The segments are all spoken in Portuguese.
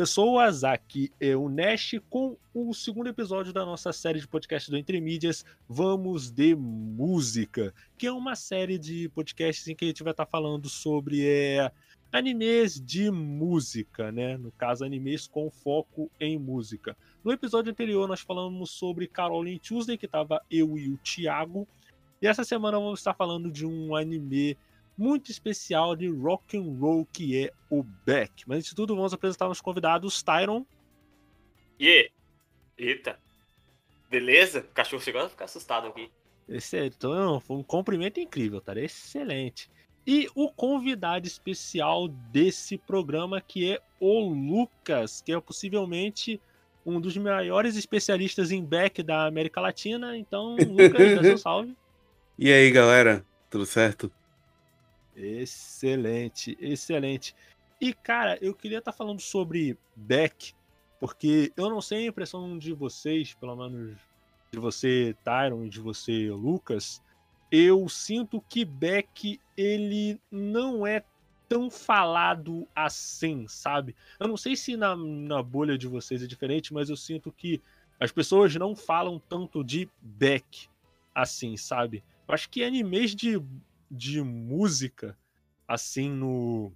pessoas, aqui é o Nash com o segundo episódio da nossa série de podcast do Entre Mídias, Vamos de Música, que é uma série de podcasts em que a gente vai estar falando sobre é, animes de música, né? No caso, animes com foco em música. No episódio anterior, nós falamos sobre Caroline Tuesday, que estava eu e o Thiago, e essa semana vamos estar falando de um anime muito especial de rock and roll que é o Beck. Mas antes de tudo, vamos apresentar os convidados, Tyron. E yeah. Eita. Beleza? O cachorro chegou a ficar assustado aqui. Excelente. Então, foi um cumprimento incrível, tá? Excelente. E o convidado especial desse programa, que é o Lucas, que é possivelmente um dos maiores especialistas em back da América Latina. Então, Lucas, dá seu salve. E aí, galera? Tudo certo? Excelente, excelente. E, cara, eu queria estar tá falando sobre Beck, porque eu não sei a impressão de vocês, pelo menos de você, Tyron, e de você, Lucas. Eu sinto que Beck, ele não é tão falado assim, sabe? Eu não sei se na, na bolha de vocês é diferente, mas eu sinto que as pessoas não falam tanto de Beck assim, sabe? Eu acho que animes de de música, assim, no,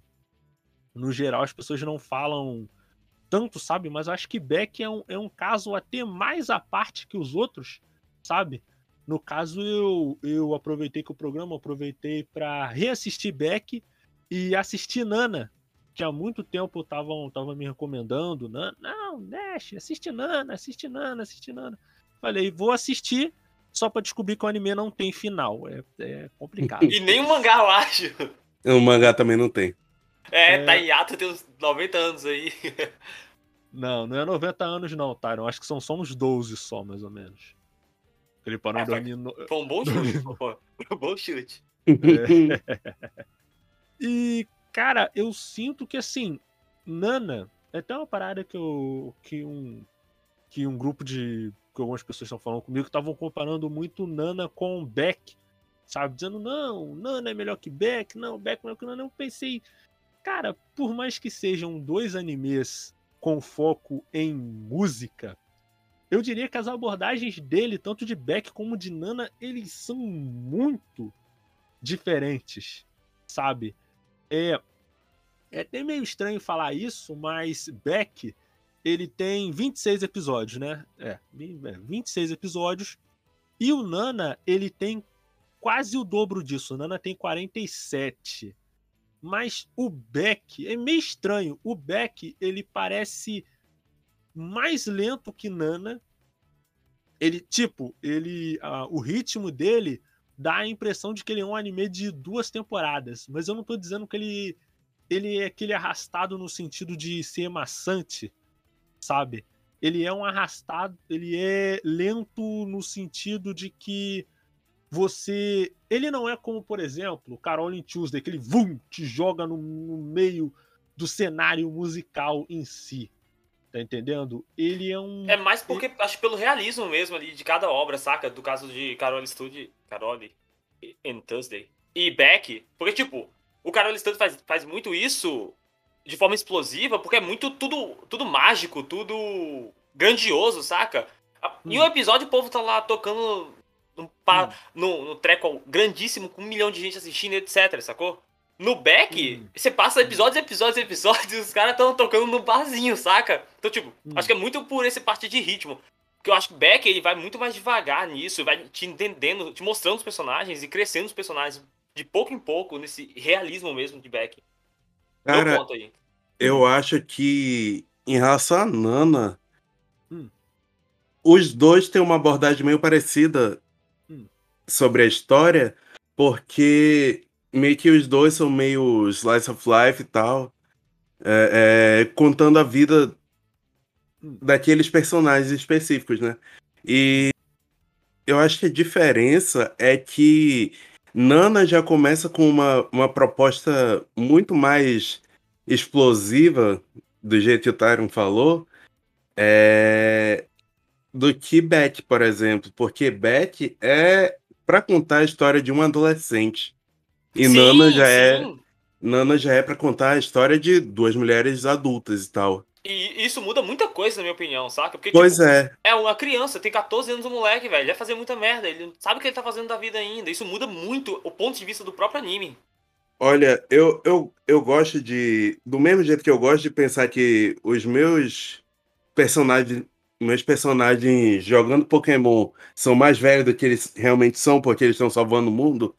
no geral, as pessoas não falam tanto, sabe? Mas eu acho que Beck é um, é um caso até mais à parte que os outros, sabe? No caso, eu, eu aproveitei que o programa, aproveitei para reassistir Beck e assistir Nana, que há muito tempo estavam tava me recomendando. Nana, não, Nash, assiste Nana, assiste Nana, assiste Nana. Falei, vou assistir só para descobrir que o anime não tem final. É, é complicado. e nem o mangá, eu acho. O mangá também não tem. É, é... tá em ato tem uns 90 anos aí. Não, não é 90 anos não, Tyron. Acho que são só uns 12 só, mais ou menos. Ele parou é, em no... Foi um bom chute, Foi um bom chute. É. E, cara, eu sinto que, assim, Nana... É até uma parada que, eu, que, um, que um grupo de que algumas pessoas estão falando comigo, que estavam comparando muito Nana com Beck, sabe? Dizendo, não, Nana é melhor que Beck, não, Beck é melhor que Nana. Eu pensei, cara, por mais que sejam dois animes com foco em música, eu diria que as abordagens dele, tanto de Beck como de Nana, eles são muito diferentes, sabe? É, é até meio estranho falar isso, mas Beck ele tem 26 episódios, né? É, 26 é, episódios. E o Nana, ele tem quase o dobro disso. O Nana tem 47. Mas o Beck é meio estranho. O Beck, ele parece mais lento que Nana. Ele, tipo, ele, o ritmo dele dá a impressão de que ele é um anime de duas temporadas. Mas eu não tô dizendo que ele, ele é aquele arrastado no sentido de ser maçante sabe? Ele é um arrastado, ele é lento no sentido de que você. Ele não é como, por exemplo, Carolyn Tuesday, que ele vum, te joga no, no meio do cenário musical em si. Tá entendendo? Ele é um. É mais porque, ele... acho pelo realismo mesmo ali de cada obra, saca? Do caso de Carol Studio. Carol and Tuesday. E Beck. Porque, tipo, o Carol Studio faz, faz muito isso de forma explosiva, porque é muito tudo, tudo mágico, tudo grandioso, saca? Hum. Em um episódio o povo tá lá tocando no, hum. no, no treco grandíssimo, com um milhão de gente assistindo, etc, sacou? No back, hum. você passa episódios, episódios, episódios, e os caras estão tocando no barzinho, saca? Então, tipo, hum. acho que é muito por esse parte de ritmo. Porque eu acho que o Beck ele vai muito mais devagar nisso, vai te entendendo, te mostrando os personagens e crescendo os personagens de pouco em pouco, nesse realismo mesmo de Beck. Cara, ponto aí. Eu acho que em relação a Nana, hum. os dois têm uma abordagem meio parecida hum. sobre a história, porque meio que os dois são meio slice of life e tal, é, é, contando a vida hum. daqueles personagens específicos, né? E eu acho que a diferença é que Nana já começa com uma, uma proposta muito mais explosiva, do jeito que o Tyron falou, é... do que Beck, por exemplo. Porque Beck é para contar a história de um adolescente. E sim, Nana já é sim. é. Nana já é para contar a história de duas mulheres adultas e tal. E isso muda muita coisa, na minha opinião, saca? Porque, pois tipo, é. É uma criança, tem 14 anos o moleque, velho. Vai fazer muita merda. Ele sabe o que ele tá fazendo da vida ainda. Isso muda muito o ponto de vista do próprio anime. Olha, eu, eu, eu gosto de. Do mesmo jeito que eu gosto de pensar que os meus personagens. Meus personagens jogando Pokémon são mais velhos do que eles realmente são, porque eles estão salvando o mundo.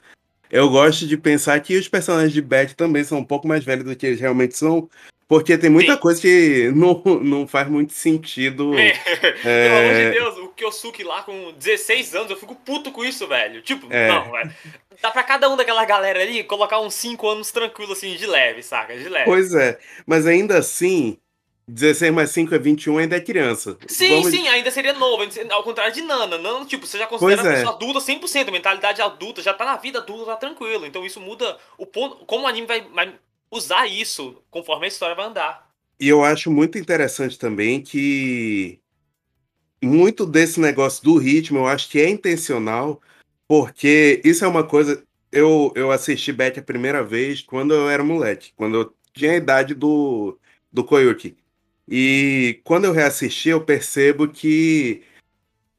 Eu gosto de pensar que os personagens de Beth também são um pouco mais velhos do que eles realmente são, porque tem muita Sim. coisa que não, não faz muito sentido. É. é... Pelo amor de Deus, o Kyosuke lá com 16 anos, eu fico puto com isso, velho. Tipo, é. não, velho. Dá pra cada um daquela galera ali colocar uns 5 anos tranquilo, assim, de leve, saca? De leve. Pois é, mas ainda assim, 16 mais 5 é 21, ainda é criança. Sim, Vamos... sim, ainda seria novo. Ao contrário de Nana. Nana, tipo, você já considera pois a pessoa é. adulta 100%, mentalidade adulta, já tá na vida adulta, tá tranquilo. Então isso muda o ponto. Como o anime vai, vai usar isso conforme a história vai andar. E eu acho muito interessante também que muito desse negócio do ritmo eu acho que é intencional, porque isso é uma coisa. Eu, eu assisti Beck a primeira vez quando eu era moleque, quando eu tinha a idade do, do Koyuki. E quando eu reassisti, eu percebo que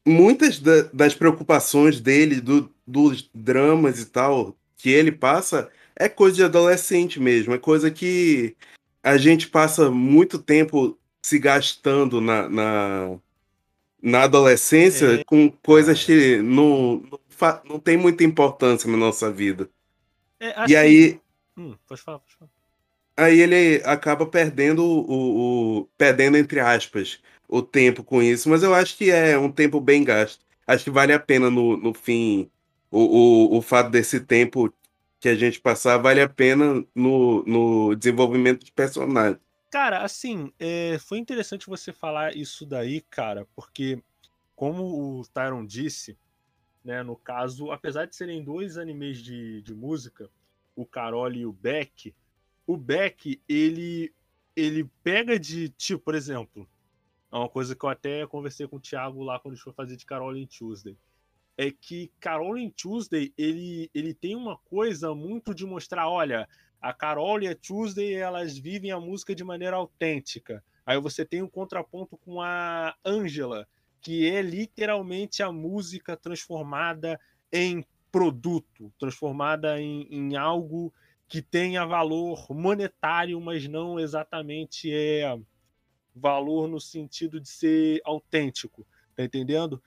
muitas da, das preocupações dele, do, dos dramas e tal, que ele passa, é coisa de adolescente mesmo, é coisa que a gente passa muito tempo se gastando na, na, na adolescência é, com coisas que não, não, não, tem muita importância na nossa vida. É, e aí. Hum, pode falar, pode falar. Aí ele acaba perdendo o, o. perdendo, entre aspas, o tempo com isso, mas eu acho que é um tempo bem gasto. Acho que vale a pena no, no fim o, o, o fato desse tempo que a gente passar vale a pena no, no desenvolvimento de personagem. Cara, assim, é, foi interessante você falar isso daí, cara, porque, como o Tyron disse, né, no caso, apesar de serem dois animes de, de música, o Carol e o Beck, o Beck, ele, ele pega de, tipo, por exemplo, é uma coisa que eu até conversei com o Thiago lá quando a gente foi fazer de Carol em Tuesday é que Carol em Tuesday ele, ele tem uma coisa muito de mostrar, olha, a Carol e a Tuesday elas vivem a música de maneira autêntica. Aí você tem um contraponto com a Angela, que é literalmente a música transformada em produto, transformada em, em algo que tenha valor monetário, mas não exatamente é valor no sentido de ser autêntico, tá entendendo?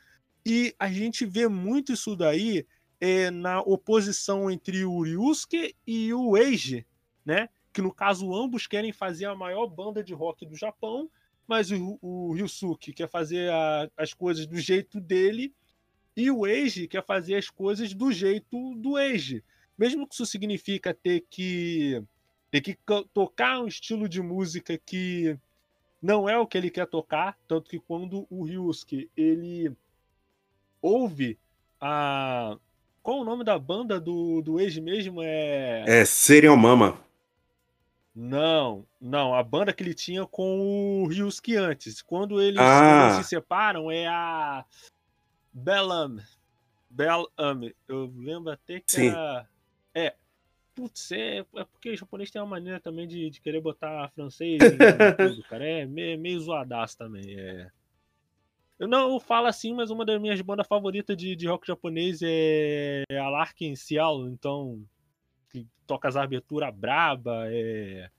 E a gente vê muito isso daí é, na oposição entre o Ryusuke e o Eiji, né? Que no caso ambos querem fazer a maior banda de rock do Japão, mas o, o Ryusuke quer fazer a, as coisas do jeito dele e o Eiji quer fazer as coisas do jeito do Eiji. Mesmo que isso significa ter que ter que tocar um estilo de música que não é o que ele quer tocar, tanto que quando o Ryusuke ele ouve a. Qual o nome da banda do, do ex mesmo? É. É Serial Mama. Não, não. A banda que ele tinha com o Ryusuke antes. Quando eles, ah. eles se separam, é a. Bellam. Bellam. Eu lembro até que Sim. era. É. Putz, é, é porque o japonês tem uma maneira também de, de querer botar francês em tudo, cara. É meio, meio zoadaço também. É. Eu não falo assim, mas uma das minhas bandas favoritas de, de rock japonês é a Larkin Cial, então que toca as aberturas braba, é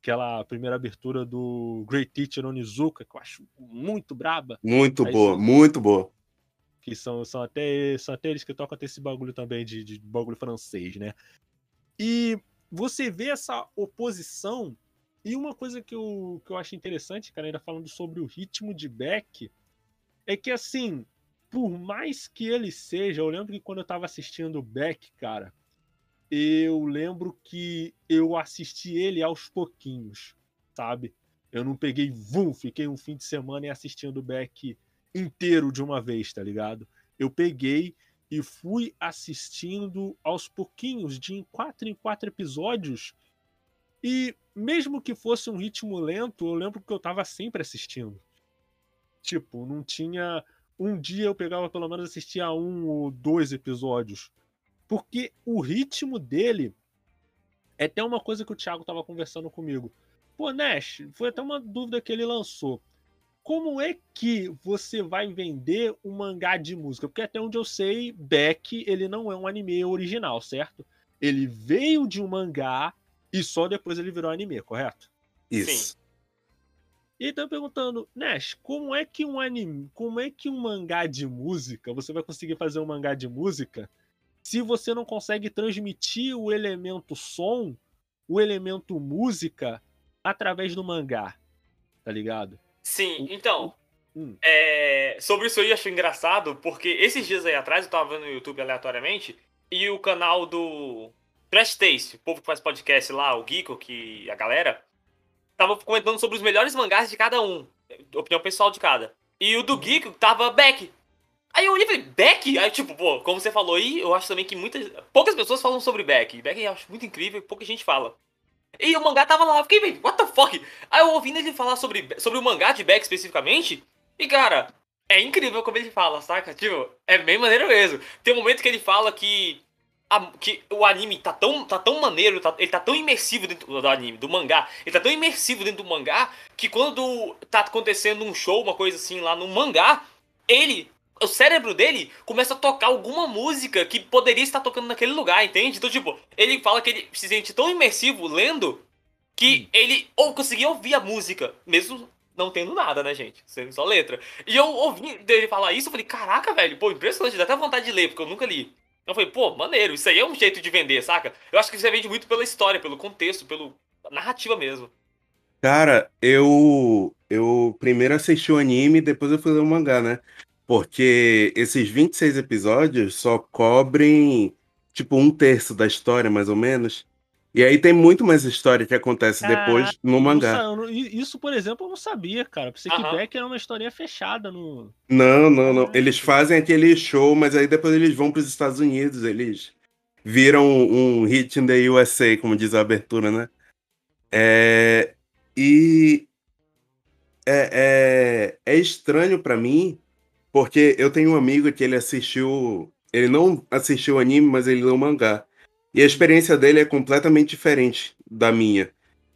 aquela primeira abertura do Great Teacher Onizuka, que eu acho muito braba. Muito Aí, boa, muito boa. Que são, são, até, são até eles que tocam até esse bagulho também de, de bagulho francês, né? E você vê essa oposição. E uma coisa que eu, que eu acho interessante, cara, ainda falando sobre o ritmo de Beck, é que assim, por mais que ele seja, eu lembro que quando eu tava assistindo o Beck, cara, eu lembro que eu assisti ele aos pouquinhos, sabe? Eu não peguei, vum, fiquei um fim de semana e assistindo o Beck inteiro de uma vez, tá ligado? Eu peguei e fui assistindo aos pouquinhos, de em quatro em quatro episódios. E mesmo que fosse um ritmo lento, eu lembro que eu tava sempre assistindo. Tipo, não tinha. Um dia eu pegava, pelo menos, assistia um ou dois episódios. Porque o ritmo dele é até uma coisa que o Thiago tava conversando comigo. Pô, Nash, foi até uma dúvida que ele lançou. Como é que você vai vender um mangá de música? Porque até onde eu sei, Beck, ele não é um anime original, certo? Ele veio de um mangá e só depois ele virou anime, correto? Isso. Sim. E estão perguntando, Nash, como é que um anime, como é que um mangá de música, você vai conseguir fazer um mangá de música se você não consegue transmitir o elemento som, o elemento música através do mangá? Tá ligado? Sim, então. Hum. É, sobre isso aí eu acho engraçado, porque esses dias aí atrás eu tava vendo no YouTube aleatoriamente e o canal do Trash Taste, o povo que faz podcast lá, o Geeko, que a galera, tava comentando sobre os melhores mangás de cada um. Opinião pessoal de cada. E o do Geek tava Beck. Aí eu olhei e falei, Beck? Aí, tipo, pô, como você falou aí, eu acho também que muitas. Poucas pessoas falam sobre Beck. Beck eu acho muito incrível e pouca gente fala. E o mangá tava lá, eu fiquei, what the fuck? Aí eu ouvindo ele falar sobre, sobre o mangá de Beck especificamente, e cara, é incrível como ele fala, saca? Tipo, é bem maneiro mesmo. Tem um momento que ele fala que a, que o anime tá tão, tá tão maneiro, tá, ele tá tão imersivo dentro do anime, do mangá, ele tá tão imersivo dentro do mangá, que quando tá acontecendo um show, uma coisa assim lá no mangá, ele, o cérebro dele começa a tocar alguma música que poderia estar tocando naquele lugar, entende? Então, tipo, ele fala que ele se sente tão imersivo lendo que hum. ele ou conseguia ouvir a música, mesmo não tendo nada, né, gente? Sendo só letra. E eu ouvi dele falar isso, eu falei, caraca, velho, pô, impressionante, dá até vontade de ler, porque eu nunca li. Eu falei, pô, maneiro, isso aí é um jeito de vender, saca? Eu acho que você vende muito pela história, pelo contexto, pela narrativa mesmo. Cara, eu eu primeiro assisti o anime, depois eu fui ler o mangá, né? Porque esses 26 episódios só cobrem tipo um terço da história, mais ou menos. E aí tem muito mais história que acontece depois no mangá. isso, por exemplo, eu não sabia, cara. Pensei que Beck era uma historinha fechada no. Não, não, não. Eles fazem aquele show, mas aí depois eles vão para os Estados Unidos, eles viram um hit in the USA, como diz a abertura, né? É... E é, é, é estranho para mim, porque eu tenho um amigo que ele assistiu. Ele não assistiu o anime, mas ele leu o mangá. E a experiência dele é completamente diferente da minha.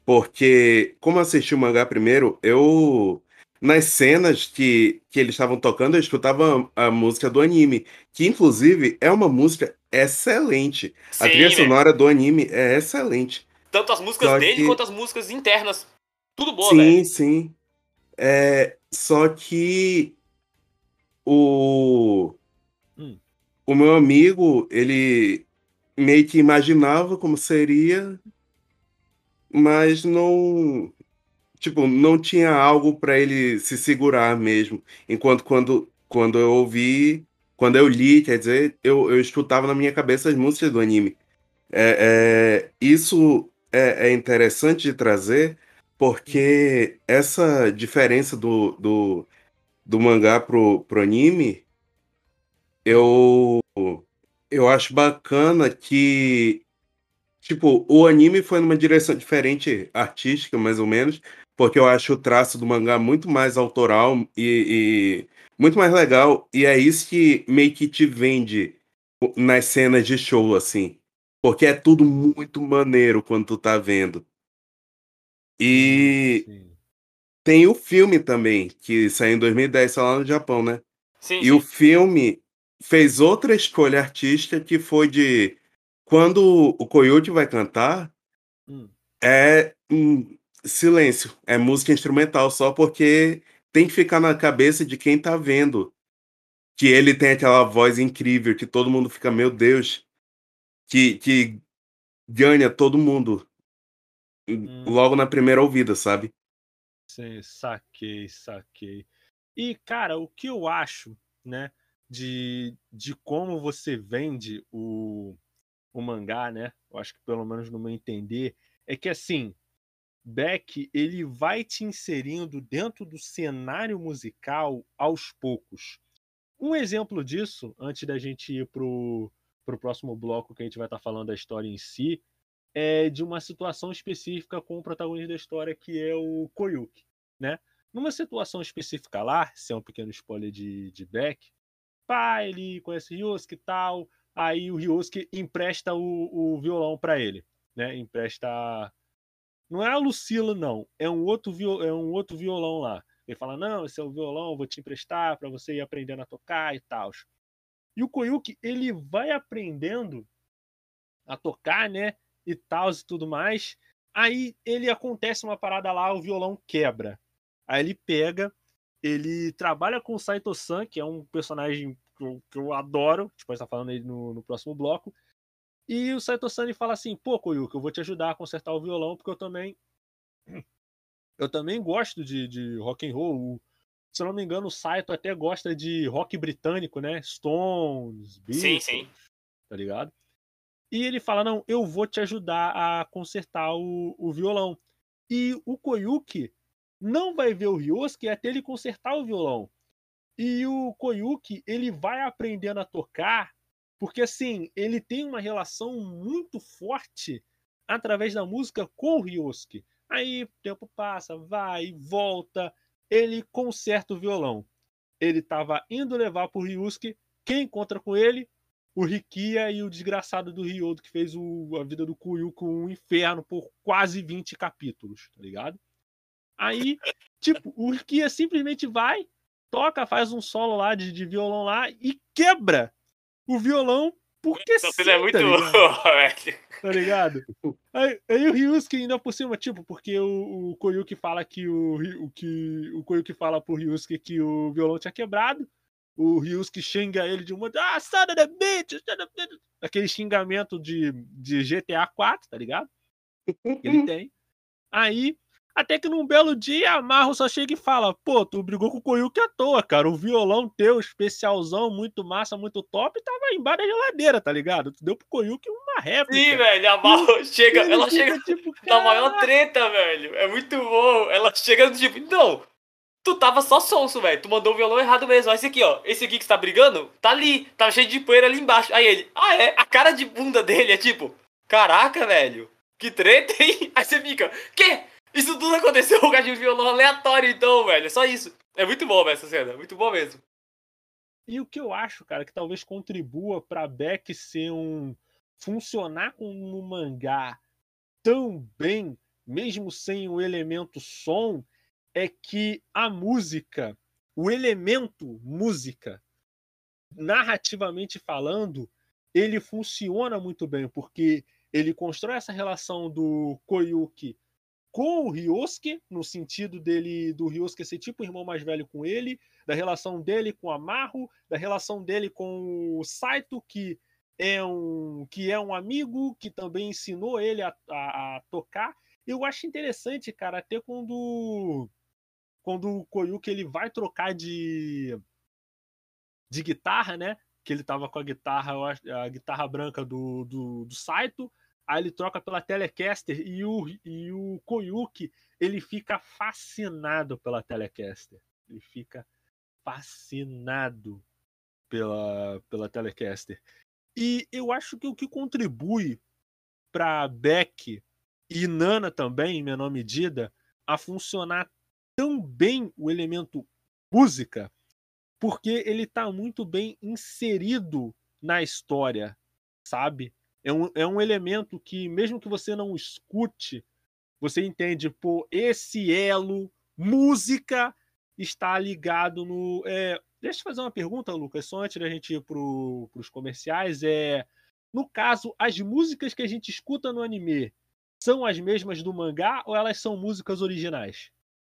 Porque, como eu assisti o mangá primeiro, eu. Nas cenas que, que eles estavam tocando, eu escutava a, música do anime. Que, inclusive, é uma música excelente. Sim, a trilha né? sonora do anime é excelente. Tanto as músicas só dele que... quanto as músicas internas. Tudo boa, sim, velho. Sim, sim. É, só que o. Hum. O meu amigo, ele meio que imaginava como seria, mas não tipo, não tinha algo para ele se segurar mesmo. Enquanto quando, quando eu ouvi, quando eu li, quer dizer, eu, eu escutava na minha cabeça as músicas do anime. É, é, isso é, é, interessante de trazer, porque essa diferença do, do, do mangá pro, pro anime, eu eu acho bacana que, tipo, o anime foi numa direção diferente, artística, mais ou menos, porque eu acho o traço do mangá muito mais autoral e, e muito mais legal, e é isso que meio que te vende nas cenas de show, assim. Porque é tudo muito maneiro quando tu tá vendo. E Sim. tem o filme também, que saiu em 2010 só lá no Japão, né? Sim, e sim. o filme fez outra escolha artística que foi de quando o Coyote vai cantar hum. é um silêncio, é música instrumental só porque tem que ficar na cabeça de quem tá vendo que ele tem aquela voz incrível que todo mundo fica meu Deus que que ganha todo mundo hum. logo na primeira ouvida, sabe? Sim, saquei, saquei. E cara, o que eu acho, né? De, de como você vende o, o mangá, né? Eu acho que pelo menos no meu entender, é que assim, Beck ele vai te inserindo dentro do cenário musical aos poucos. Um exemplo disso, antes da gente ir pro, pro próximo bloco que a gente vai estar tá falando da história em si, é de uma situação específica com o protagonista da história, que é o Koyuki, né? Numa situação específica lá, se é um pequeno spoiler de, de Beck, pá, ele conhece o Ryosuke e tal, aí o Ryosuke empresta o, o violão para ele, né? Empresta Não é a Lucila, não. É um outro, viol... é um outro violão lá. Ele fala: Não, esse é o violão, vou te emprestar para você ir aprendendo a tocar e tal. E o Koyuki, ele vai aprendendo a tocar, né? E tal e tudo mais. Aí ele acontece uma parada lá, o violão quebra. Aí ele pega, ele trabalha com o Saito-san, que é um personagem que eu, que eu adoro. Tipo, a gente tá falando aí no, no próximo bloco. E o Saito-san fala assim: pô, Koyuki, eu vou te ajudar a consertar o violão, porque eu também. Eu também gosto de, de rock and roll. Se eu não me engano, o Saito até gosta de rock britânico, né? Stones, Beatles, sim, sim. tá ligado? E ele fala: Não, eu vou te ajudar a consertar o, o violão. E o Koyuki não vai ver o Ryosuke até ele consertar o violão. E o Koyuki, ele vai aprendendo a tocar, porque assim, ele tem uma relação muito forte através da música com o Ryosuke. Aí o tempo passa, vai, volta, ele conserta o violão. Ele estava indo levar para o Ryusuke, quem encontra com ele? O Rikia e o desgraçado do Ryodo, que fez o, a vida do Kuyu com um inferno por quase 20 capítulos, tá ligado? Aí, tipo, o Rikia simplesmente vai, toca, faz um solo lá de, de violão lá e quebra o violão porque Essa sim, é muito tá velho. Tá ligado? Aí, aí o Ryusuke ainda por cima, tipo, porque o, o Koyuki fala que o, o, que o Koyuki fala pro Ryusuke que o violão tinha quebrado. O Ryusuke xinga ele de uma. Ah, son of the bitch! Aquele xingamento de, de GTA 4, tá ligado? Ele tem. Aí até que num belo dia, a Marro só chega e fala: Pô, tu brigou com o Koyuki à toa, cara. O violão teu, especialzão, muito massa, muito top, tava embaixo da geladeira, tá ligado? Tu deu pro Koyuki uma réplica. Sim, velho. A Marro chega, ela chega tipo, na maior treta, velho. É muito bom. Ela chega do tipo, não. Tu tava só sonso, velho. Tu mandou o violão errado mesmo. Olha esse aqui, ó. Esse aqui que você tá brigando, tá ali. Tava cheio de poeira ali embaixo. Aí ele, ah, é? A cara de bunda dele é tipo, caraca, velho. Que treta, hein? Aí você fica, quê? Isso tudo aconteceu com de violão aleatório, então, velho. É só isso. É muito bom, velho, essa cena. Muito bom mesmo. E o que eu acho, cara, que talvez contribua pra Beck ser um. funcionar como um mangá tão bem, mesmo sem o elemento som, é que a música, o elemento música, narrativamente falando, ele funciona muito bem, porque ele constrói essa relação do Koyuki com o Ryosuke, no sentido dele do Ryosuke ser tipo o irmão mais velho com ele, da relação dele com a Maru, da relação dele com o Saito, que é um que é um amigo que também ensinou ele a, a, a tocar. Eu acho interessante, cara, até quando quando o Koyuki ele vai trocar de de guitarra, né? Que ele tava com a guitarra, a guitarra branca do, do, do Saito, Aí ele troca pela Telecaster e o, e o Koyuki ele fica fascinado pela Telecaster. Ele fica fascinado pela, pela Telecaster. E eu acho que o que contribui para Beck e Nana também, em menor medida, a funcionar tão bem o elemento música, porque ele está muito bem inserido na história, sabe? É um, é um elemento que, mesmo que você não escute, você entende, pô, esse elo, música, está ligado no. É... Deixa eu fazer uma pergunta, Lucas, só antes da gente ir para os comerciais. É, no caso, as músicas que a gente escuta no anime são as mesmas do mangá ou elas são músicas originais?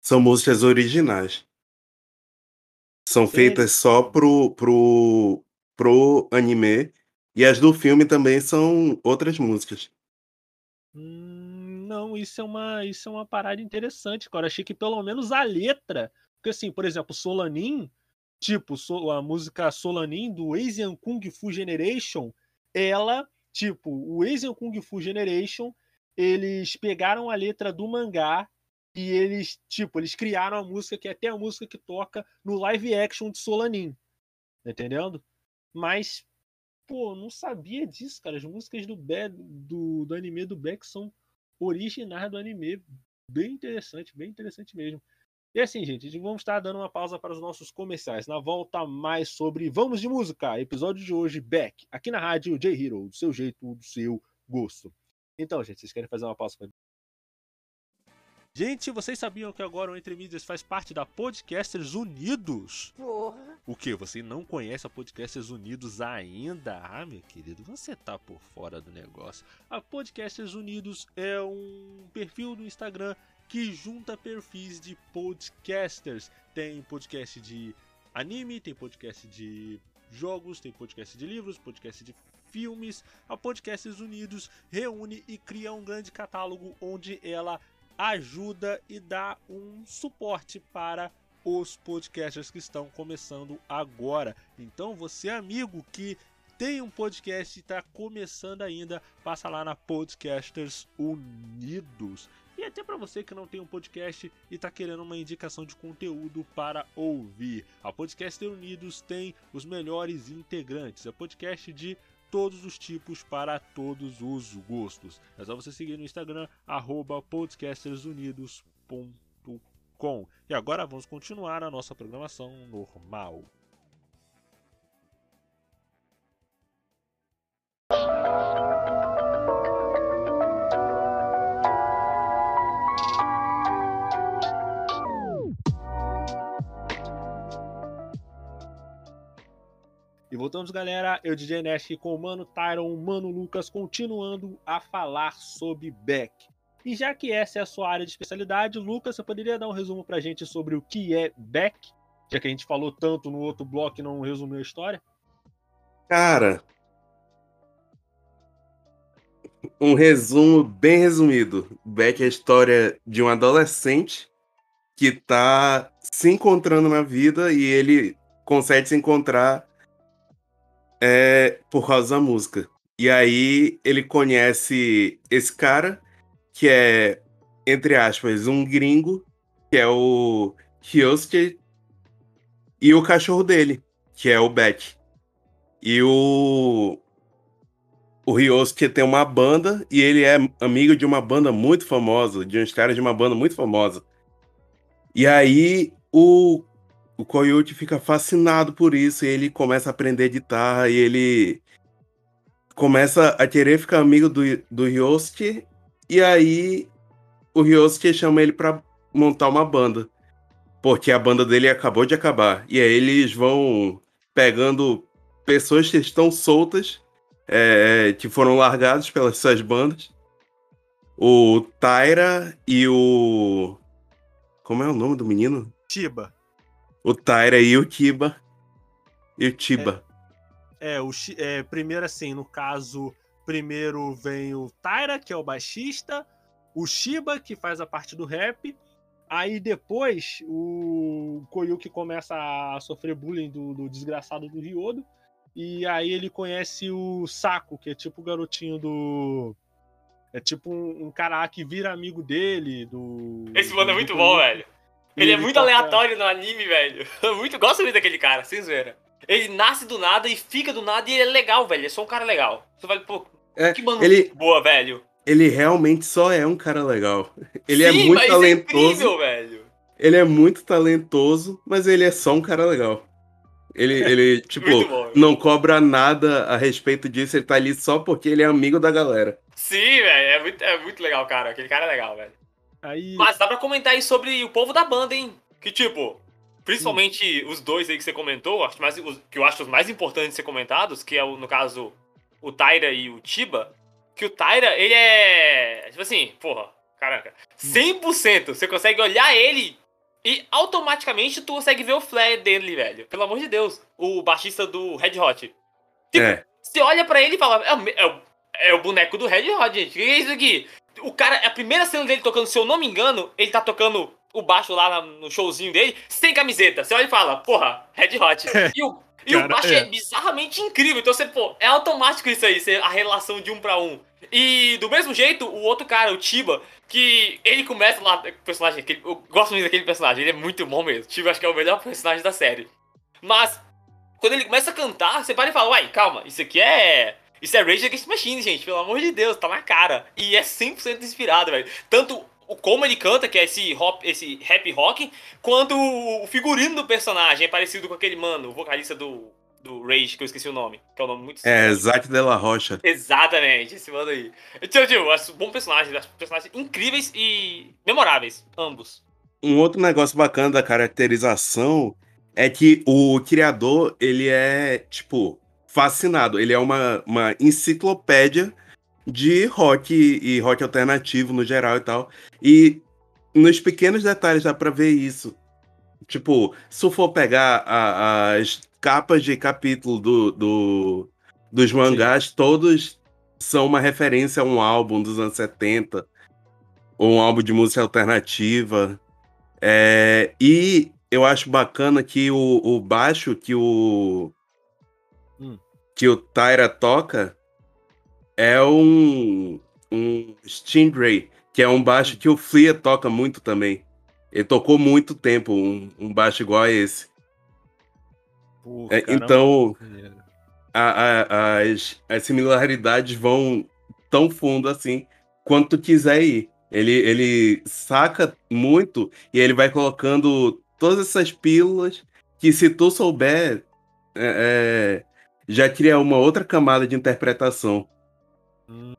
São músicas originais. São feitas só pro, pro, pro anime e as do filme também são outras músicas. Hum, não, isso é uma isso é uma parada interessante, cara. Achei que pelo menos a letra, porque assim, por exemplo, Solanin, tipo, a música Solanin do Asian Kung Fu Generation, ela, tipo, o Asian Kung Fu Generation, eles pegaram a letra do mangá e eles, tipo, eles criaram a música que é até a música que toca no live action de Solanin. Tá entendendo? Mas pô, não sabia disso, cara. As músicas do, Be do, do anime do Beck são originais do anime. Bem interessante, bem interessante mesmo. E assim, gente, vamos estar dando uma pausa para os nossos comerciais. Na volta, mais sobre Vamos de Música, episódio de hoje, Beck, aqui na rádio J-Hero, do seu jeito, do seu gosto. Então, gente, vocês querem fazer uma pausa Gente, vocês sabiam que agora o Entre Mídias faz parte da Podcasters Unidos? Porra. O que? Você não conhece a Podcasters Unidos ainda? Ah, meu querido, você tá por fora do negócio. A Podcasters Unidos é um perfil do Instagram que junta perfis de podcasters. Tem podcast de anime, tem podcast de jogos, tem podcast de livros, podcast de filmes. A Podcasters Unidos reúne e cria um grande catálogo onde ela ajuda e dá um suporte para os podcasters que estão começando agora. Então, você, amigo que tem um podcast e está começando ainda, passa lá na Podcasters Unidos. E até para você que não tem um podcast e está querendo uma indicação de conteúdo para ouvir. A Podcaster Unidos tem os melhores integrantes. É podcast de todos os tipos para todos os gostos. É só você seguir no Instagram, podcastersunidos.com. E agora vamos continuar a nossa programação normal. E voltamos, galera. Eu, DJ Nash, com o Mano Tyron, o Mano Lucas, continuando a falar sobre Beck. E já que essa é a sua área de especialidade, Lucas, você poderia dar um resumo pra gente sobre o que é Beck? Já que a gente falou tanto no outro bloco e não resumiu a história. Cara, um resumo bem resumido. Beck é a história de um adolescente que tá se encontrando na vida e ele consegue se encontrar é por causa da música. E aí ele conhece esse cara, que é, entre aspas, um gringo, que é o Ryosuke, e o cachorro dele, que é o Beck. E o. O Ryosuke tem uma banda e ele é amigo de uma banda muito famosa, de uns caras de uma banda muito famosa. E aí o o Coyote fica fascinado por isso e ele começa a aprender guitarra e ele começa a querer ficar amigo do, do Ryosuke e aí o Ryosuke chama ele para montar uma banda porque a banda dele acabou de acabar e aí eles vão pegando pessoas que estão soltas é, que foram largados pelas suas bandas o Taira e o como é o nome do menino? Tiba o Taira e o Kiba. E o Tiba. É, é, o, é, primeiro assim, no caso, primeiro vem o Taira, que é o baixista, o Shiba, que faz a parte do rap, aí depois o Koyuki começa a sofrer bullying do, do desgraçado do Ryodo, e aí ele conhece o Saco, que é tipo o garotinho do... É tipo um, um cara que vira amigo dele, do... Esse mano é muito bom, velho. Ele, é muito aleatório no anime, velho. Eu muito gosto muito daquele cara, sem zoeira. Ele nasce do nada e fica do nada e ele é legal, velho. É só um cara legal. Você vai, pô, é, que mano ele... boa, velho. Ele realmente só é um cara legal. Ele é Sim, é muito talentoso. É incrível, velho. Ele é muito talentoso, mas ele é só um cara legal. Ele, ele tipo, bom, não cobra nada a respeito disso, ele tá ali só porque ele é amigo da galera. Sim, velho, é muito, é muito legal, cara. Aquele cara é legal, velho. Aí... Mas dá pra comentar aí sobre o povo da banda, hein? Que tipo, principalmente hum. os dois aí que você comentou, acho mais, os, que eu acho os mais importantes de ser comentados, que é o, no caso o Taira e o Tiba, que o Taira, ele é. Tipo assim, porra, caraca. 100% você consegue olhar ele e automaticamente tu consegue ver o flare dele, velho. Pelo amor de Deus. O baixista do Red Hot. Tipo, é. você olha para ele e fala: é, é, é, o boneco do Red Hot, gente. O que é isso aqui? O cara, a primeira cena dele tocando, se eu não me engano, ele tá tocando o baixo lá no showzinho dele, sem camiseta. Você olha e fala, porra, Red Hot. E o, e cara, o baixo é. é. bizarramente incrível. Então você, pô, é automático isso aí, a relação de um para um. E do mesmo jeito, o outro cara, o Tiba, que ele começa lá, o personagem, aquele, eu gosto muito daquele personagem, ele é muito bom mesmo. Tiba acho que é o melhor personagem da série. Mas, quando ele começa a cantar, você para e fala, uai, calma, isso aqui é isso é Rage Against Machine, gente, pelo amor de Deus, tá na cara. E é 100% inspirado, velho. Tanto o como ele canta, que é esse, hop, esse rap rock, quanto o figurino do personagem é parecido com aquele mano, o vocalista do, do Rage, que eu esqueci o nome, que é o nome muito É, Zack de la Rocha. Exatamente, esse mano aí. Então, tipo, acho bom personagem, acho personagens incríveis e memoráveis, ambos. Um outro negócio bacana da caracterização é que o criador, ele é, tipo, fascinado. Ele é uma, uma enciclopédia de rock e rock alternativo no geral e tal. E nos pequenos detalhes dá pra ver isso. Tipo, se for pegar a, as capas de capítulo do, do dos mangás, Sim. todos são uma referência a um álbum dos anos 70, ou um álbum de música alternativa. É, e eu acho bacana que o, o baixo que o. que o Tyra toca é um um Stingray, que é um baixo que o Flea toca muito também. Ele tocou muito tempo um, um baixo igual a esse. é, então, a, a, as, as similaridades vão tão fundo assim quanto tu quiser ir. Ele, ele saca muito e ele vai colocando todas essas pílulas que, se tu souber, é, é, já cria uma outra camada de interpretação. Hum.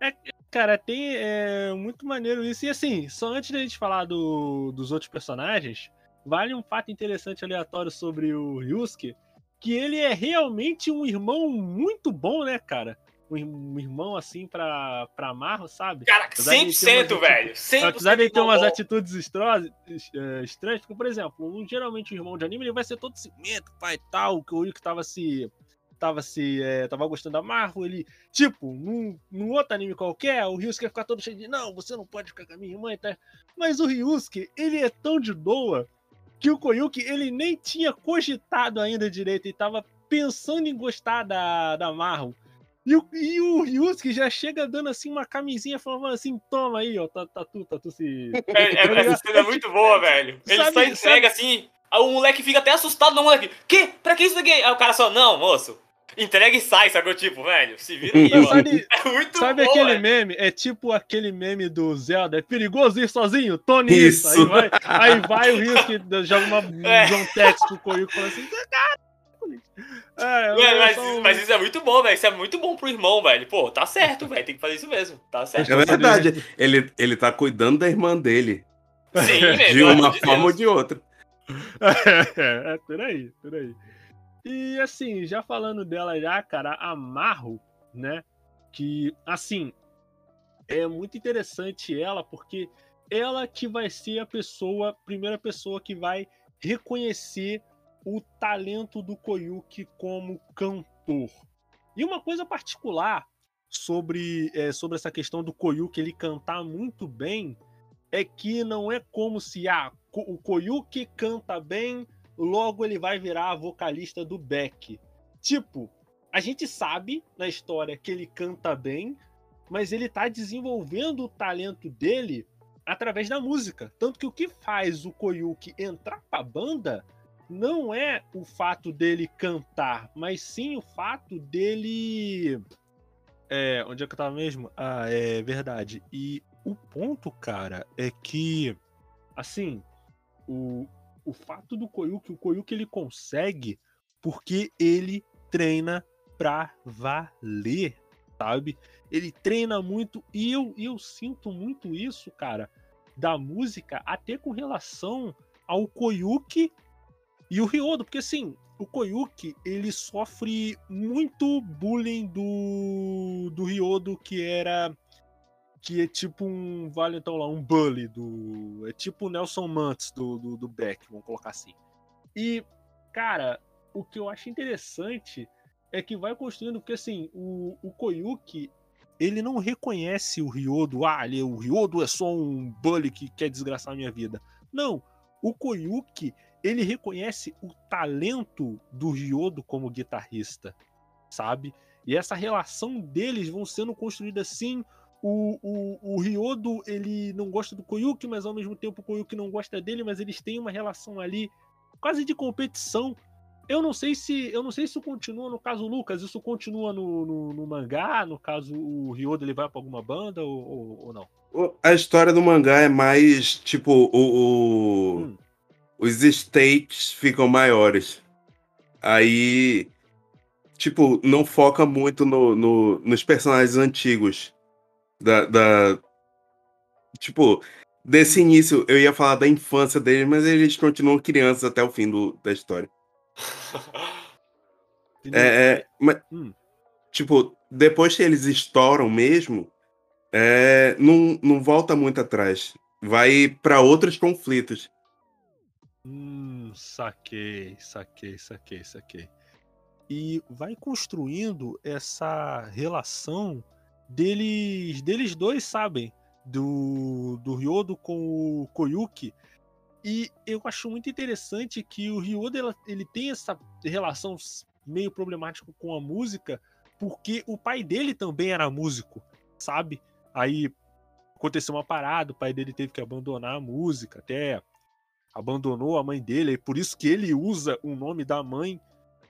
É, Cara, tem é, muito maneiro isso. E assim, só antes da gente falar do, dos outros personagens, vale um fato interessante aleatório sobre o Ryusuke, que ele é realmente um irmão muito bom, né, cara? Um, irmão assim pra, pra Marro, sabe? Cara, 100%, velho. 100% apesar de ele ter umas atitudes estranhas, estranhas, porque, por exemplo, um, geralmente o irmão de anime ele vai ser todo cimento, pai e tal, que o Ryuki tava se tava se é, tava gostando da Marvel, ele, tipo, num, num outro anime qualquer, o Ryusuke ia ficar todo cheio de, não, você não pode ficar com a minha irmã e tá? Mas o Ryusuke, ele é tão de doa que o Koyuki, ele nem tinha cogitado ainda direito, e tava pensando em gostar da, da Marvel. E o, e o Ryusuke já chega dando assim uma camisinha, falando assim: toma aí, ó, tatu, tá, tatu, tá, tá se. É, é, essa cena é muito boa, velho. Ele sabe, só entrega sabe... assim, o moleque fica até assustado, no moleque. Que? Pra que isso aqui? Aí o cara só, não, moço, entrega e sai, sacou? Tipo, velho, se vira aí, sabe, é muito Sabe bom, aquele meme? É tipo aquele meme do Zelda, é perigoso ir sozinho? Tony isso. isso. Aí, vai, aí vai o risco, joga uma é. John Tex pro Koyu e fala assim, cara... É, mas, mas, isso é muito bom, velho. Isso é muito bom pro irmão, velho. Pô, tá certo, velho. Tem que fazer isso mesmo. Tá certo. É verdade. Ele, ele tá cuidando da irmã dele. Sim, De uma de forma ou de outra. É, é, por aí, por aí. E assim, já falando dela já, cara, a Marro, né? Que, assim, é muito interessante ela, porque ela que vai ser a pessoa, primeira pessoa que vai reconhecer o talento do Koyuki como cantor. E uma coisa particular sobre, é, sobre essa questão do Koyuki ele cantar muito bem é que não é como se ah, o Koyuki canta bem, logo ele vai virar a vocalista do Beck. Tipo, a gente sabe na história que ele canta bem, mas ele tá desenvolvendo o talento dele através da música. Tanto que o que faz o Koyuki entrar pra banda não é o fato dele cantar, mas sim o fato dele. É, onde é que eu tava mesmo? Ah, é verdade. E o ponto, cara, é que, assim, o, o fato do Koyuki, o Koyuki ele consegue porque ele treina pra valer, sabe? Ele treina muito e eu, eu sinto muito isso, cara, da música, até com relação ao Koyuki e o Ryodo, porque assim, o Koyuki, ele sofre muito bullying do, do Ryodo, que era que é tipo um, vale então lá, um bully do. É tipo o Nelson Mantz do, do, do Beck, vamos colocar assim. E, cara, o que eu acho interessante é que vai construindo, porque assim, o, o Koyuki, ele não reconhece o Ryodo, ah, ele, o Ryodo é só um bully que quer desgraçar a minha vida. Não, o Koyuki, ele reconhece o talento do Ryodo como guitarrista, sabe? E essa relação deles vão sendo construída assim, o, o, o Ryodo, ele não gosta do Koyuki, mas ao mesmo tempo o Koyuki não gosta dele, mas eles têm uma relação ali quase de competição. Eu não sei se eu não sei se isso continua no caso Lucas, isso continua no, no, no mangá, no caso o Ryodo ele vai para alguma banda ou, ou, ou, não? A história do mangá é mais tipo o, o... Hum. Os stakes ficam maiores. Aí, tipo, não foca muito no, no nos personagens antigos. Da, da. Tipo, desse início, eu ia falar da infância deles, mas eles continuam crianças até o fim do, da história. é, é, mas, hum. Tipo, depois que eles estouram mesmo, é, não, não volta muito atrás. Vai para outros conflitos. Hum, saquei, saquei, saquei, saquei. E vai construindo essa relação deles, deles dois, sabem? Do, do Ryodo com o Koyuki. E eu acho muito interessante que o Ryodo ele tem essa relação meio problemática com a música, porque o pai dele também era músico, sabe? Aí aconteceu uma parada, o pai dele teve que abandonar a música, até abandonou a mãe dele, e por isso que ele usa o nome da mãe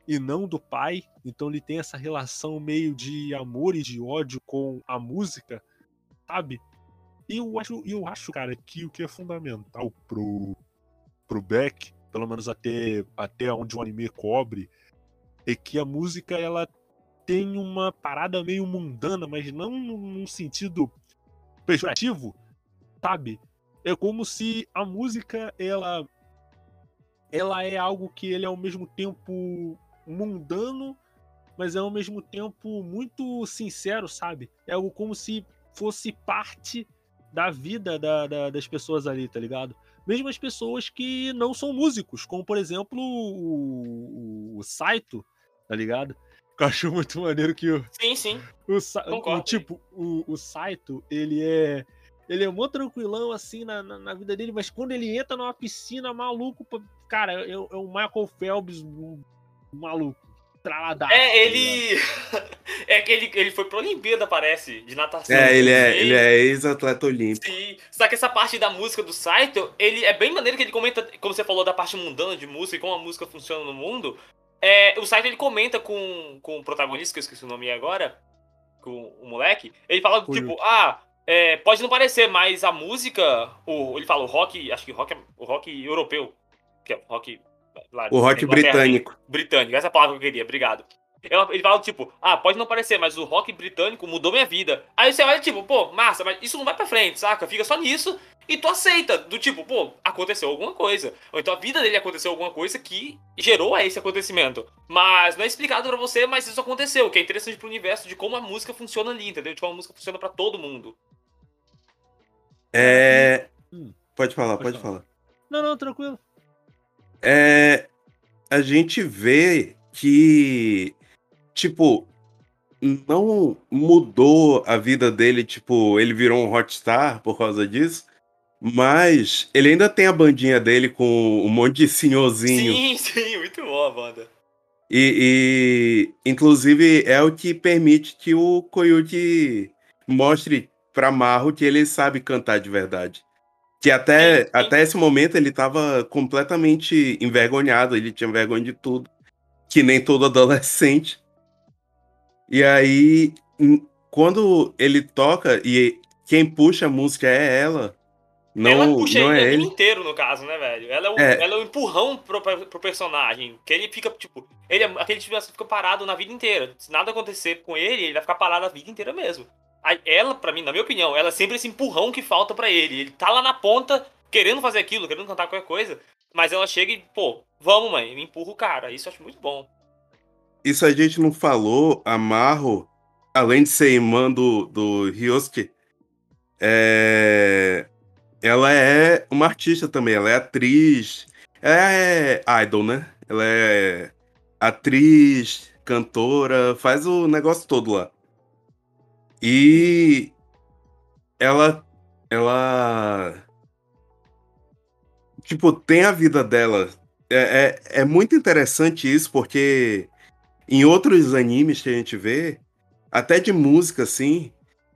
e não do pai. Então ele tem essa relação meio de amor e de ódio com a música, sabe? E eu acho, eu acho, cara, que o que é fundamental pro, pro Beck, pelo menos até, até onde o anime cobre, é que a música ela tem uma parada meio mundana, mas não num sentido pejorativo, sabe? É como se a música ela ela é algo que ele é ao mesmo tempo mundano, mas é ao mesmo tempo muito sincero, sabe? É algo como se fosse parte da vida da, da, das pessoas ali, tá ligado? Mesmo as pessoas que não são músicos, como por exemplo o, o, o Saito, tá ligado? Eu acho muito maneiro que o. Sim, sim. O, o tipo, o, o Saito, ele é. Ele é mó tranquilão, assim, na, na, na, vida dele, mas quando ele entra numa piscina, maluco, cara, é, é o Michael Phelps um, maluco. Traladaço, é, tá ele. é que ele, ele foi pra Olimpíada, parece, de natação. É, ele é, ele é ex-atleta olímpico. Sim. Só que essa parte da música do Saito, ele é bem maneiro que ele comenta, como você falou, da parte mundana de música e como a música funciona no mundo. É, o site ele comenta com, com o protagonista, que eu esqueci o nome agora, com o moleque. Ele fala, Ui. tipo, ah, é, pode não parecer, mas a música. O, ele fala o rock, acho que rock é o rock europeu. Que é rock. Lá, o rock britânico. Britânico, essa é a palavra que eu queria, obrigado. Ele fala, tipo, ah, pode não parecer, mas o rock britânico mudou minha vida. Aí você olha, tipo, pô, massa, mas isso não vai pra frente, saca? Fica só nisso e tu aceita. Do tipo, pô, aconteceu alguma coisa. Ou então a vida dele aconteceu alguma coisa que gerou a esse acontecimento. Mas não é explicado para você, mas isso aconteceu. O que é interessante pro universo de como a música funciona ali, entendeu? De como a música funciona para todo mundo. É. Hum. Pode falar, pode, pode falar. falar. Não, não, tranquilo. É. A gente vê que tipo, não mudou a vida dele, tipo, ele virou um rockstar por causa disso. Mas ele ainda tem a bandinha dele com um monte de senhorzinho. Sim, sim, muito boa a banda. E, e, inclusive é o que permite que o Koyuki mostre pra Marro que ele sabe cantar de verdade. Que até, sim, sim. até esse momento ele tava completamente envergonhado, ele tinha vergonha de tudo. Que nem todo adolescente. E aí, quando ele toca e quem puxa a música é ela, não, ela puxa não é ele inteiro, no caso, né, velho? Ela é o, é. Ela é o empurrão pro, pro personagem. Que ele fica, tipo, ele é aquele tipo fica parado na vida inteira. Se nada acontecer com ele, ele vai ficar parado a vida inteira mesmo. Ela, para mim, na minha opinião, ela é sempre esse empurrão que falta para ele. Ele tá lá na ponta, querendo fazer aquilo, querendo cantar qualquer coisa. Mas ela chega e, pô, vamos, mãe, me empurra o cara. Isso eu acho muito bom. Isso a gente não falou, a Marro, além de ser irmã do, do Ryosuke, é... ela é uma artista também, ela é atriz, é idol, né? Ela é atriz, cantora, faz o negócio todo lá. E ela ela tipo tem a vida dela. É, é, é muito interessante isso porque em outros animes que a gente vê, até de música, assim,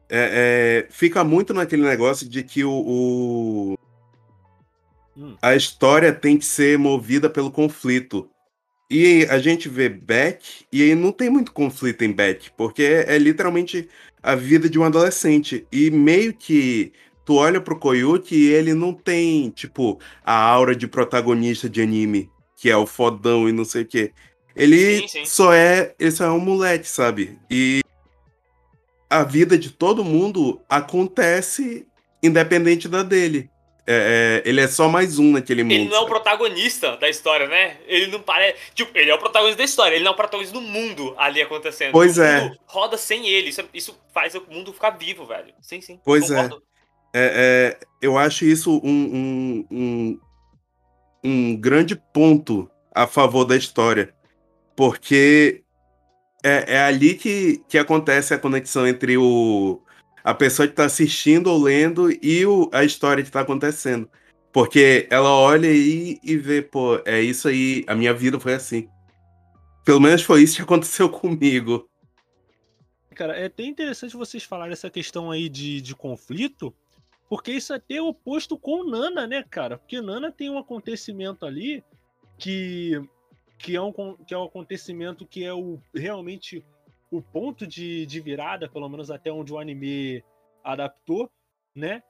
é, é, fica muito naquele negócio de que o, o hum. a história tem que ser movida pelo conflito. E a gente vê Beck, e aí não tem muito conflito em Beck, porque é, é literalmente a vida de um adolescente. E meio que tu olha pro Koyuki e ele não tem, tipo, a aura de protagonista de anime, que é o fodão e não sei o quê. Ele sim, sim. só é. Ele só é um moleque, sabe? E a vida de todo mundo acontece independente da dele. É, é, ele é só mais um naquele mundo. Ele não é o protagonista da história, né? Ele não parece. Tipo, ele é o protagonista da história, ele não é o protagonista do mundo ali acontecendo. Pois o é. roda sem ele. Isso, isso, faz o mundo ficar vivo, velho. Sim, sim. Pois é. é. é. Eu acho isso um, um, um, um grande ponto a favor da história. Porque é, é ali que, que acontece a conexão entre o, a pessoa que está assistindo ou lendo e o, a história que está acontecendo. Porque ela olha e, e vê, pô, é isso aí, a minha vida foi assim. Pelo menos foi isso que aconteceu comigo. Cara, é até interessante vocês falarem essa questão aí de, de conflito, porque isso é até oposto com Nana, né, cara? Porque Nana tem um acontecimento ali que, que, é, um, que é um acontecimento que é o, realmente o ponto de, de virada, pelo menos até onde o anime adaptou, né?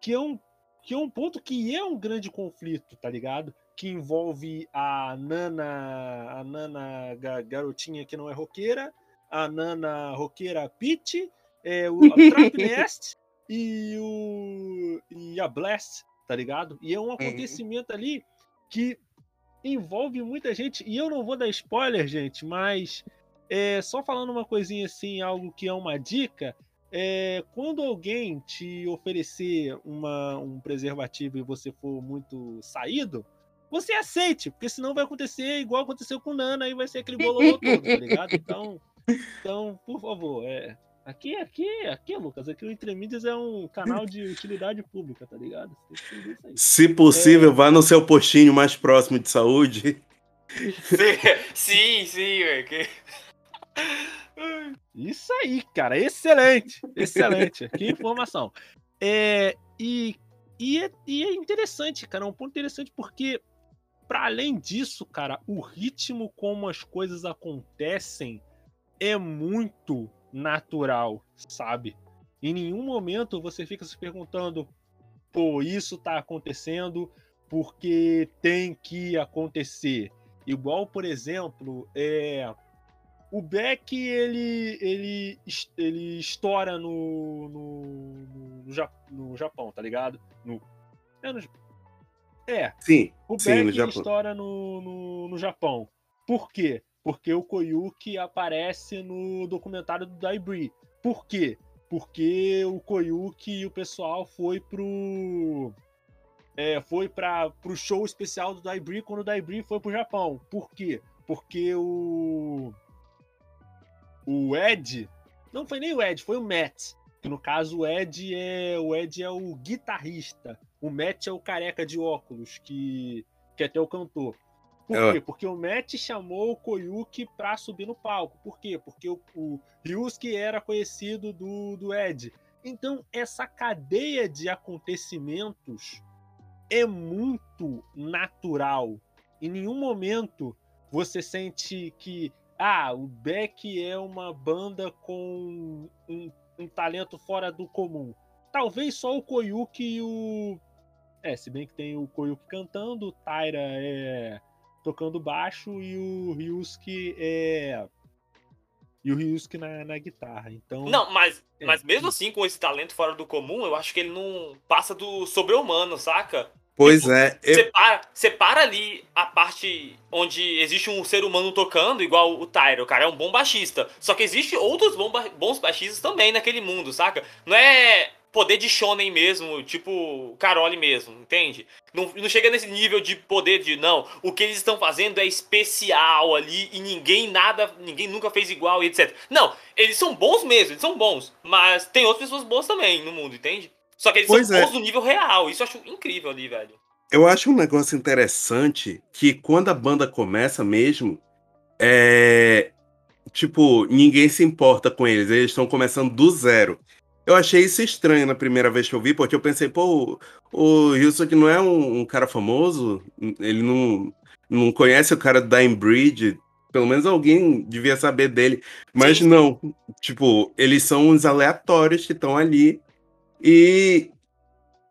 Que é um que é um ponto que é um grande conflito, tá ligado? Que envolve a Nana, a Nana garotinha que não é roqueira, a Nana roqueira Peach, é, o Trap Nest e, o, e a Blast, tá ligado? E é um uhum. acontecimento ali que envolve muita gente. E eu não vou dar spoiler, gente, mas é, só falando uma coisinha assim, algo que é uma dica, é, quando alguém te oferecer uma, um preservativo e você for muito saído, você aceite, porque senão vai acontecer igual aconteceu com Nana, e vai ser aquele bololô todo, tá ligado? Então, então por favor, é, aqui, aqui, aqui, Lucas, aqui o Entre Mídias é um canal de utilidade pública, tá ligado? Se possível, é... vá no seu postinho mais próximo de saúde. Sim, sim, velho. Isso aí, cara. Excelente. Excelente. que informação. É, e, e, é, e é interessante, cara. É um ponto interessante porque, para além disso, cara, o ritmo como as coisas acontecem é muito natural, sabe? Em nenhum momento você fica se perguntando, pô, isso tá acontecendo porque tem que acontecer. Igual, por exemplo, é o Beck, ele, ele, ele estoura no, no, no, no Japão, tá ligado? No, é, no, é. Sim, o sim, Beck no estoura no, no, no Japão. Por quê? Porque o Koyuki aparece no documentário do Daibri. Por quê? Porque o Koyuki e o pessoal foi pro. É, foi para pro show especial do Daibri quando o Daibri foi pro Japão. Por quê? Porque o o Ed. Não foi nem o Ed, foi o Matt. Que no caso o Ed é. O Ed é o guitarrista. O Matt é o careca de óculos, que, que até o cantor. Por é. quê? Porque o Matt chamou o Koyuki pra subir no palco. Por quê? Porque o, o Ryusuke era conhecido do, do Ed. Então, essa cadeia de acontecimentos é muito natural. Em nenhum momento você sente que ah, o Beck é uma banda com um, um, talento fora do comum. Talvez só o Koyuki e o. É, se bem que tem o Koyuki cantando, o Taira é tocando baixo e o Ryusuke é. E o Ryusuke na, na guitarra. Então. Não, mas, é. mas mesmo assim, com esse talento fora do comum, eu acho que ele não passa do sobre-humano, saca? Pois tipo, é. Eu... Separa, separa ali a parte onde existe um ser humano tocando, igual o Tyro. O cara é um bom baixista. Só que existe outros bons baixistas também naquele mundo, saca? Não é poder de shonen mesmo, tipo Carole mesmo, entende? Não, não chega nesse nível de poder de não, o que eles estão fazendo é especial ali e ninguém nada, ninguém nunca fez igual e etc. Não, eles são bons mesmo, eles são bons, mas tem outras pessoas boas também no mundo, entende? Só que eles pois são é. no nível real. Isso eu acho incrível ali, velho. Eu acho um negócio interessante que quando a banda começa mesmo, é. Tipo, ninguém se importa com eles, eles estão começando do zero. Eu achei isso estranho na primeira vez que eu vi, porque eu pensei, pô, o Wilson que não é um, um, cara famoso, ele não, não conhece o cara da Bridge, pelo menos alguém devia saber dele. Mas Sim. não, tipo, eles são uns aleatórios que estão ali e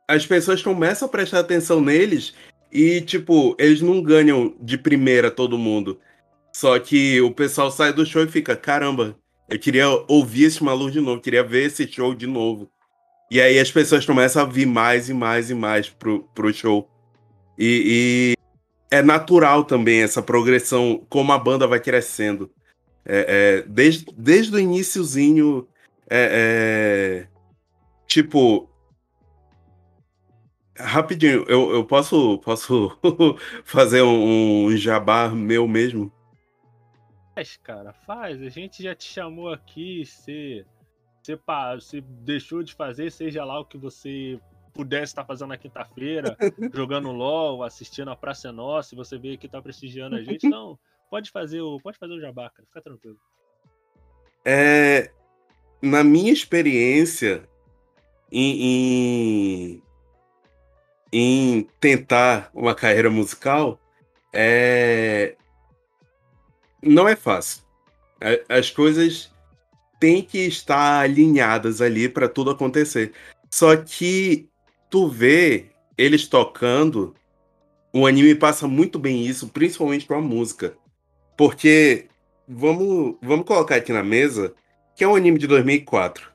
as pessoas começam a prestar atenção neles e, tipo, eles não ganham de primeira todo mundo. Só que o pessoal sai do show e fica, caramba, eu queria ouvir esse maluco de novo, queria ver esse show de novo. E aí as pessoas começam a vir mais e mais e mais pro, pro show. E, e é natural também essa progressão, como a banda vai crescendo. É, é, desde, desde o iníciozinho, é, é tipo, rapidinho, eu, eu posso, posso fazer um, um jabá meu mesmo? Faz, cara, faz. A gente já te chamou aqui, você, você, você deixou de fazer, seja lá o que você pudesse estar fazendo na quinta-feira, jogando LOL, assistindo a Praça é Nossa, e você veio aqui tá prestigiando a gente, então pode fazer o, pode fazer o jabá, cara, fica tranquilo. É, na minha experiência em, em, em tentar uma carreira musical, é, não é fácil. As coisas têm que estar alinhadas ali para tudo acontecer. Só que tu vê eles tocando, o anime passa muito bem isso, principalmente com a música. Porque vamos, vamos colocar aqui na mesa que é um anime de 2004.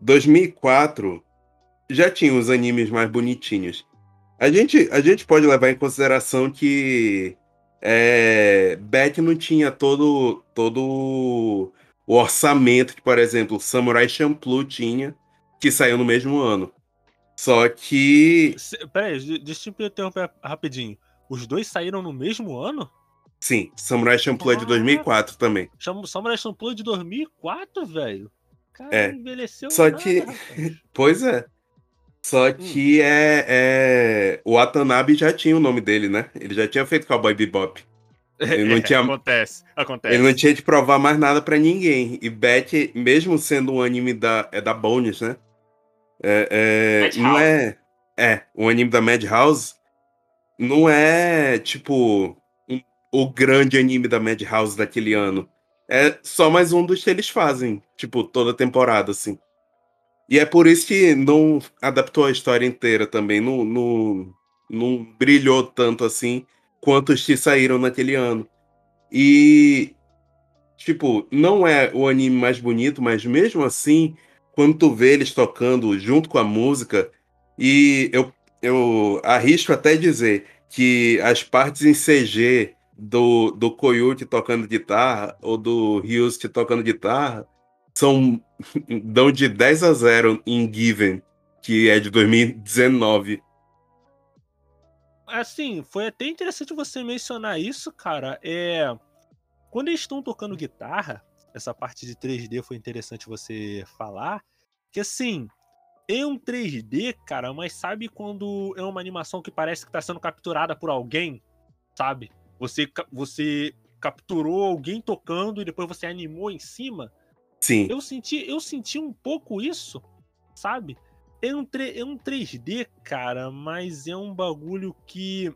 2004 já tinha os animes mais bonitinhos. A gente, a gente pode levar em consideração que é, Beck não tinha todo, todo o orçamento que, por exemplo, Samurai Champloo tinha, que saiu no mesmo ano. Só que. Peraí, deixa eu interromper rapidinho. Os dois saíram no mesmo ano? Sim, Samurai Champloo é de 2004 também. Samurai Champloo é de 2004, velho? Cara, é. envelheceu Só nada, que. pois é. Só hum. que hum. é, é, o Watanabe já tinha o nome dele, né? Ele já tinha feito Cowboy Bebop. Ele não é, tinha, acontece, acontece. Ele não tinha de provar mais nada para ninguém. E Beck, mesmo sendo um anime da, é da Bones, né? É, é não é. É, um anime da Madhouse. Não é, tipo, um, o grande anime da Madhouse daquele ano. É só mais um dos que eles fazem, tipo, toda temporada, assim. E é por isso que não adaptou a história inteira também. Não, não, não brilhou tanto assim quanto os que saíram naquele ano. E, tipo, não é o anime mais bonito, mas mesmo assim, quando tu vê eles tocando junto com a música, e eu, eu arrisco até dizer que as partes em CG do, do Koyuki tocando guitarra ou do Ryusuke tocando guitarra são dão de 10 a 0 em Given, que é de 2019. Assim, foi até interessante você mencionar isso, cara. É quando eles estão tocando guitarra, essa parte de 3D foi interessante você falar, que assim, é um 3D, cara, mas sabe quando é uma animação que parece que está sendo capturada por alguém, sabe? Você você capturou alguém tocando e depois você animou em cima. Sim. Eu senti, eu senti um pouco isso, sabe? É um, é um 3D, cara, mas é um bagulho que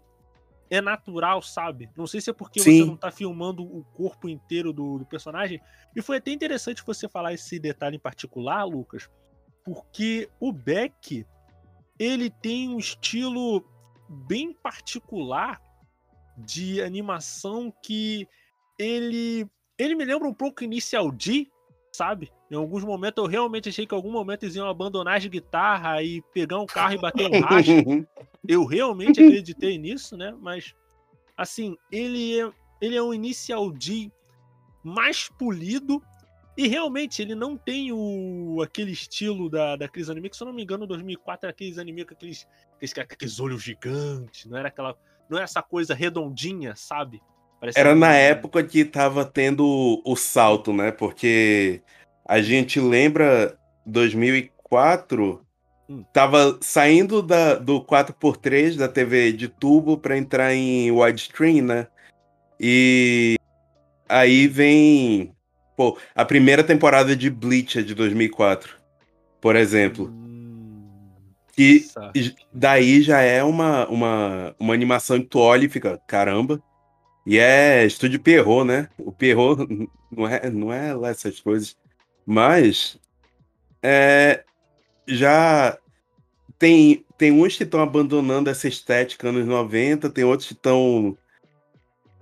é natural, sabe? Não sei se é porque Sim. você não tá filmando o corpo inteiro do, do, personagem. E foi até interessante você falar esse detalhe em particular, Lucas, porque o Beck, ele tem um estilo bem particular de animação que ele ele me lembra um pouco Initial D, sabe? Em alguns momentos eu realmente achei que em algum momento eles iam abandonar as guitarras e pegar um carro e bater um racha. eu realmente acreditei nisso, né? Mas, assim, ele é, ele é um Initial D mais polido e realmente ele não tem o aquele estilo da, da Cris Anime, que se eu não me engano, 2004 era aqueles anime com aqueles, aqueles, aqueles olhos gigantes, não era aquela. Não é essa coisa redondinha, sabe? Parece Era na época que tava tendo o salto, né? Porque a gente lembra 2004 hum. tava saindo da, do 4x3 da TV de tubo para entrar em widescreen, né? E aí vem pô, a primeira temporada de Bleach é de 2004, por exemplo. Hum, e daí já é uma, uma, uma animação que tu olha e fica, caramba, e é estúdio Pierrot, né? O Pierrot não é, não é lá essas coisas. Mas é, já tem, tem uns que estão abandonando essa estética anos 90, tem outros que estão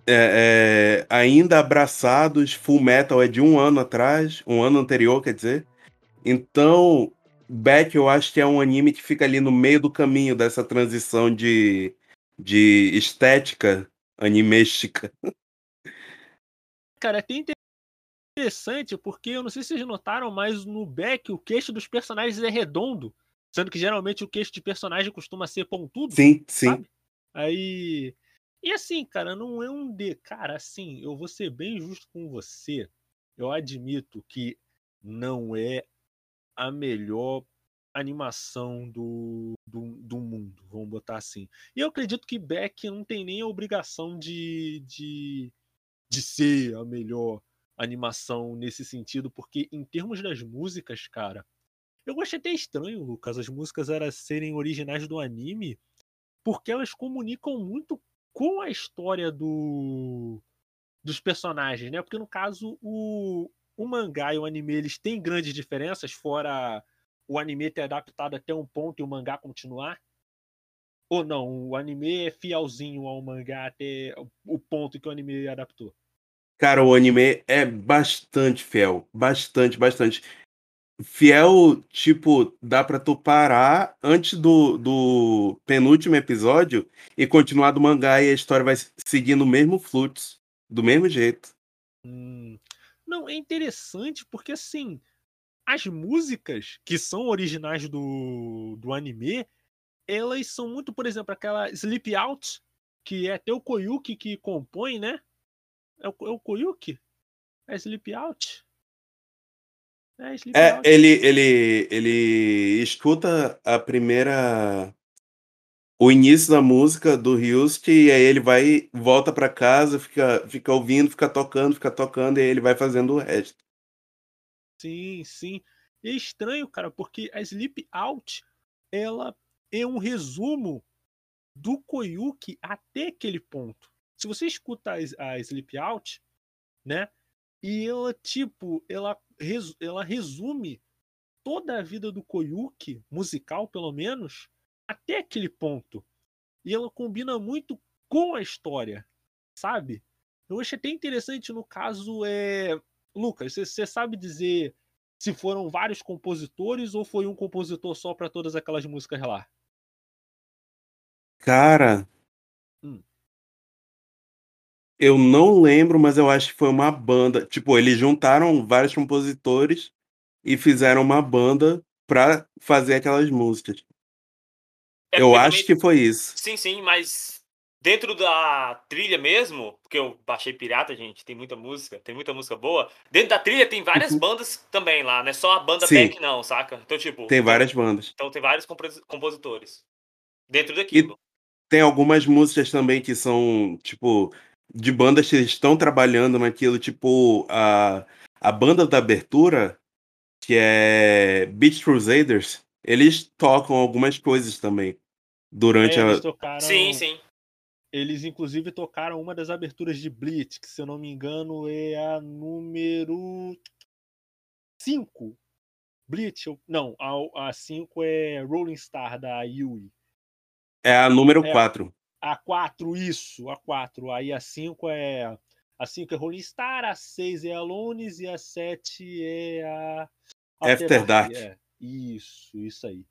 é, é, ainda abraçados, Full Metal é de um ano atrás, um ano anterior, quer dizer. Então, Back eu acho que é um anime que fica ali no meio do caminho dessa transição de, de estética animística. Cara, é interessante porque eu não sei se vocês notaram, mas no Beck o queixo dos personagens é redondo. Sendo que geralmente o queixo de personagem costuma ser pontudo. Sim, sim. Sabe? Aí. E assim, cara, não é um D. Cara, assim, eu vou ser bem justo com você. Eu admito que não é a melhor animação do, do, do, mundo, vamos botar assim. E eu acredito que Beck não tem nem a obrigação de, de, de ser a melhor animação nesse sentido, porque em termos das músicas, cara, eu achei até estranho, Lucas, as músicas eram serem originais do anime, porque elas comunicam muito com a história do dos personagens, né? Porque no caso o, o mangá e o anime eles têm grandes diferenças, fora o anime ter adaptado até um ponto e o mangá continuar. Ou não, o anime é fielzinho ao mangá até o ponto que o anime adaptou. Cara, o anime é bastante fiel. Bastante, bastante. Fiel, tipo, dá pra tu parar antes do, do penúltimo episódio e continuar do mangá e a história vai seguir no mesmo fluxo, do mesmo jeito. Hum. Não, é interessante porque, assim, as músicas que são originais do, do anime, elas são muito, por exemplo, aquela Sleep Out, que é até o Koyuki que compõe, né? É o, é o Koyuki? É Sleep Out? É, Sleep é Out. Ele, ele, ele escuta a primeira. O início da música do Ryusuke, e aí ele vai, volta para casa, fica, fica ouvindo, fica tocando, fica tocando, e aí ele vai fazendo o resto. Sim, sim. E é estranho, cara, porque a Sleep Out, ela é um resumo do Koyuki até aquele ponto se você escuta a, a Sleep Out, né? E ela, tipo, ela, ela resume toda a vida do Koyuki, musical pelo menos, até aquele ponto. E ela combina muito com a história, sabe? Eu achei até interessante no caso é Lucas, você sabe dizer se foram vários compositores ou foi um compositor só para todas aquelas músicas lá? Cara, hum. Eu não lembro, mas eu acho que foi uma banda. Tipo, eles juntaram vários compositores e fizeram uma banda pra fazer aquelas músicas. É eu acho que foi isso. Sim, sim, mas dentro da trilha mesmo, porque eu baixei pirata, gente, tem muita música, tem muita música boa. Dentro da trilha tem várias uhum. bandas também lá, não é só a banda sim. Beck não, saca? Então, tipo, tem várias bandas. Então tem vários compositores dentro daquilo. E tem algumas músicas também que são, tipo, de bandas que estão trabalhando naquilo, tipo a, a banda da abertura, que é Beach Crusaders, eles tocam algumas coisas também durante é, a. Tocaram... Sim, sim. Eles, inclusive, tocaram uma das aberturas de Blitz, que, se eu não me engano, é a número 5. Blitz, não, a 5 é Rolling Star da Yui. É a número 4. É, a 4, isso, a 4. Aí a 5 é. A 5 é Rolling Star, a 6 é Alones e a 7 é a. After, Dark. É, isso, isso aí.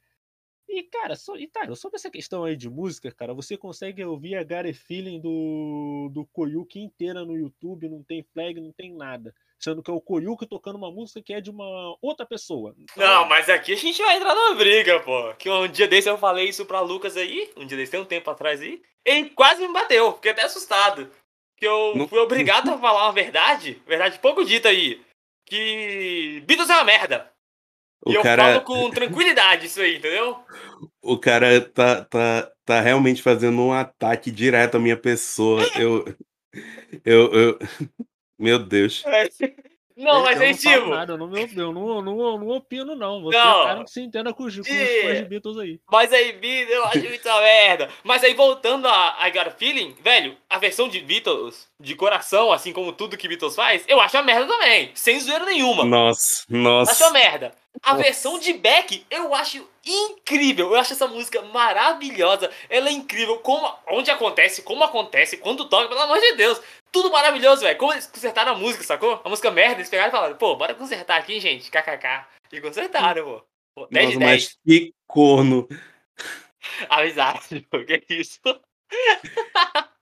E, cara, só, e, tá, sobre essa questão aí de música, cara, você consegue ouvir a Gary Feeling do, do Koyuki inteira no YouTube, não tem flag, não tem nada sendo que é o Koyuki tocando uma música que é de uma outra pessoa. Então... Não, mas aqui a gente vai entrar numa briga, pô. Que um dia desse eu falei isso pra Lucas aí, um dia desse tem um tempo atrás aí, ele quase me bateu, fiquei até assustado. Que eu Não... fui obrigado a falar uma verdade, verdade pouco dita aí, que Beatles é uma merda. O e cara... eu falo com tranquilidade isso aí, entendeu? O cara tá, tá, tá realmente fazendo um ataque direto à minha pessoa. Eu, eu, eu, meu Deus. É. Não, mas aí, tipo. Nada, eu, não, eu, não, eu, não, eu não opino, não. Você não. é cara que se entenda com os, com os fãs de Beatles aí. Mas aí, Beatles, eu acho muita merda. Mas aí, voltando a I Got a Feeling, velho, a versão de Beatles, de coração, assim como tudo que Beatles faz, eu acho a merda também. Sem zoeira nenhuma. Nossa, nossa. Acho a merda. A nossa. versão de Beck, eu acho incrível. Eu acho essa música maravilhosa. Ela é incrível. Como, onde acontece, como acontece, quando toca, pelo amor de Deus tudo maravilhoso, velho. Como eles consertaram a música, sacou? A música merda, eles pegaram e falaram, pô, bora consertar aqui, gente. KKK. E consertaram, pô. pô 10 Nossa, mas que corno. Amizade, pô, que isso?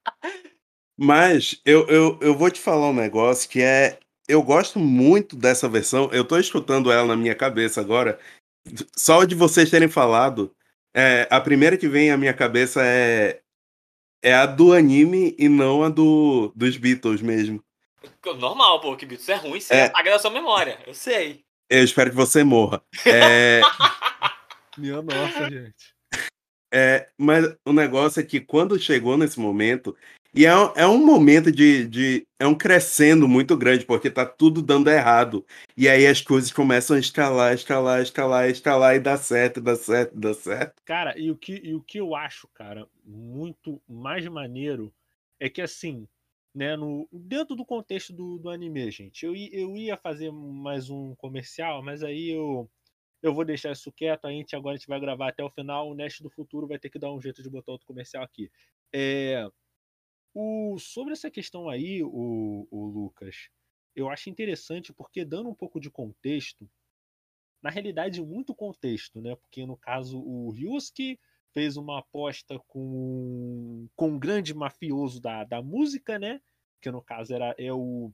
Mas eu, eu, eu vou te falar um negócio que é. Eu gosto muito dessa versão. Eu tô escutando ela na minha cabeça agora. Só de vocês terem falado, é, a primeira que vem à minha cabeça é, é a do anime e não a do, dos Beatles mesmo. Normal, pô, que Beatles é ruim, você é. apaga da sua memória, eu sei. Eu espero que você morra. É... Minha nossa, gente. É, mas o negócio é que quando chegou nesse momento, e é, é um momento de, de. É um crescendo muito grande, porque tá tudo dando errado. E aí as coisas começam a escalar, escalar, escalar, escalar e dá certo, dá certo, dá certo. Cara, e o que, e o que eu acho, cara, muito mais maneiro é que assim. Né, no, dentro do contexto do, do anime, gente. Eu, eu ia fazer mais um comercial, mas aí eu, eu vou deixar isso quieto. A gente agora a gente vai gravar até o final. O Nest do Futuro vai ter que dar um jeito de botar outro comercial aqui. É, o, sobre essa questão aí, o, o Lucas, eu acho interessante porque dando um pouco de contexto, na realidade muito contexto, né? Porque no caso o Ryusuke fez uma aposta com, com um grande mafioso da, da música, né? Que no caso era é o,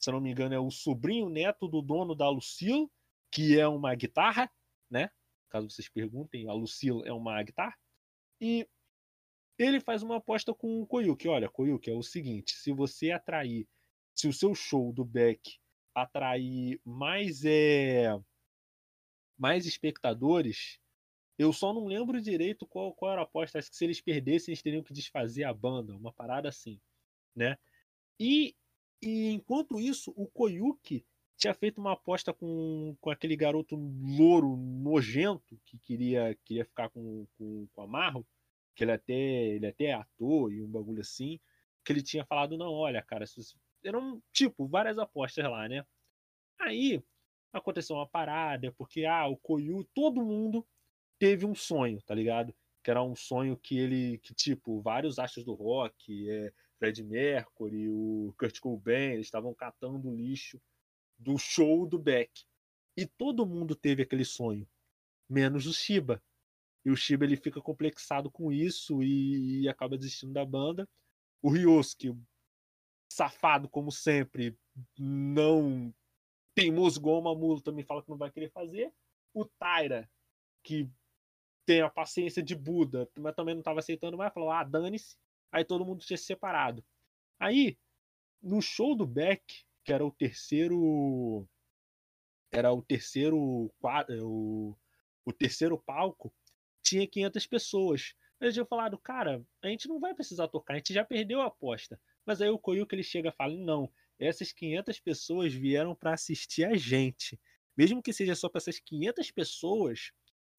se não me engano, é o sobrinho neto do dono da Lucille, que é uma guitarra, né? Caso vocês perguntem, a Lucille é uma guitarra. E ele faz uma aposta com o Koyuki. Olha, Koyuki, é o seguinte: se você atrair, se o seu show do Beck atrair mais é mais espectadores, eu só não lembro direito qual, qual era a aposta. Acho que se eles perdessem, eles teriam que desfazer a banda, uma parada assim, né? E, e enquanto isso, o Koyuki tinha feito uma aposta com, com aquele garoto louro nojento que queria, queria ficar com, com, com a Marro que ele até, ele até é ator e um bagulho assim, que ele tinha falado, não, olha, cara, eram, tipo, várias apostas lá, né? Aí aconteceu uma parada, porque, ah, o Koyu, todo mundo teve um sonho, tá ligado? Que era um sonho que ele, que tipo, vários astros do rock, é, Fred Mercury, o Kurt Cobain, eles estavam catando lixo do show do Beck. E todo mundo teve aquele sonho, menos o Shiba. E o Shiba ele fica complexado com isso e, e acaba desistindo da banda. O Ryosuke, safado como sempre, não teimoso igual uma mula, também fala que não vai querer fazer. O Taira, que tem a paciência de Buda, mas também não estava aceitando mais, falou: ah, dane-se. Aí todo mundo tinha se separado. Aí, no show do Beck, que era o terceiro. Era o terceiro quadro, o, o terceiro palco, tinha 500 pessoas. Eles tinham falado, cara, a gente não vai precisar tocar, a gente já perdeu a aposta. Mas aí o Koyuki ele chega e fala, não, essas 500 pessoas vieram para assistir a gente. Mesmo que seja só para essas 500 pessoas,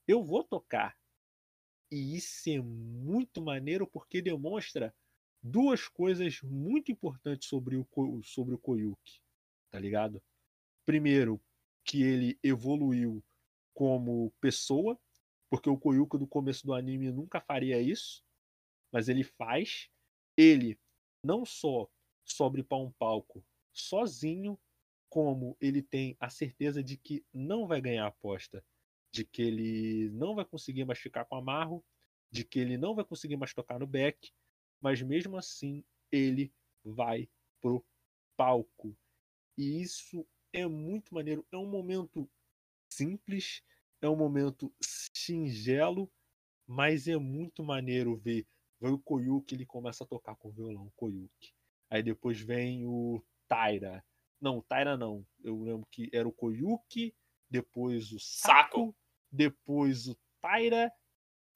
eu vou tocar. E isso é muito maneiro porque demonstra duas coisas muito importantes sobre o, sobre o Koyuki, tá ligado? Primeiro, que ele evoluiu como pessoa, porque o Koyuka do começo do anime nunca faria isso, mas ele faz. Ele não só sobe para um palco sozinho, como ele tem a certeza de que não vai ganhar a aposta, de que ele não vai conseguir mais ficar com a Marro, de que ele não vai conseguir mais tocar no back, mas mesmo assim ele vai pro palco. E isso é muito maneiro, é um momento simples, é um momento singelo, mas é muito maneiro ver. Vem o Koyuki, ele começa a tocar com o violão, Koyuki. Aí depois vem o Taira. Não, Taira não. Eu lembro que era o Koyuki, depois o Saco, Saco. depois o Taira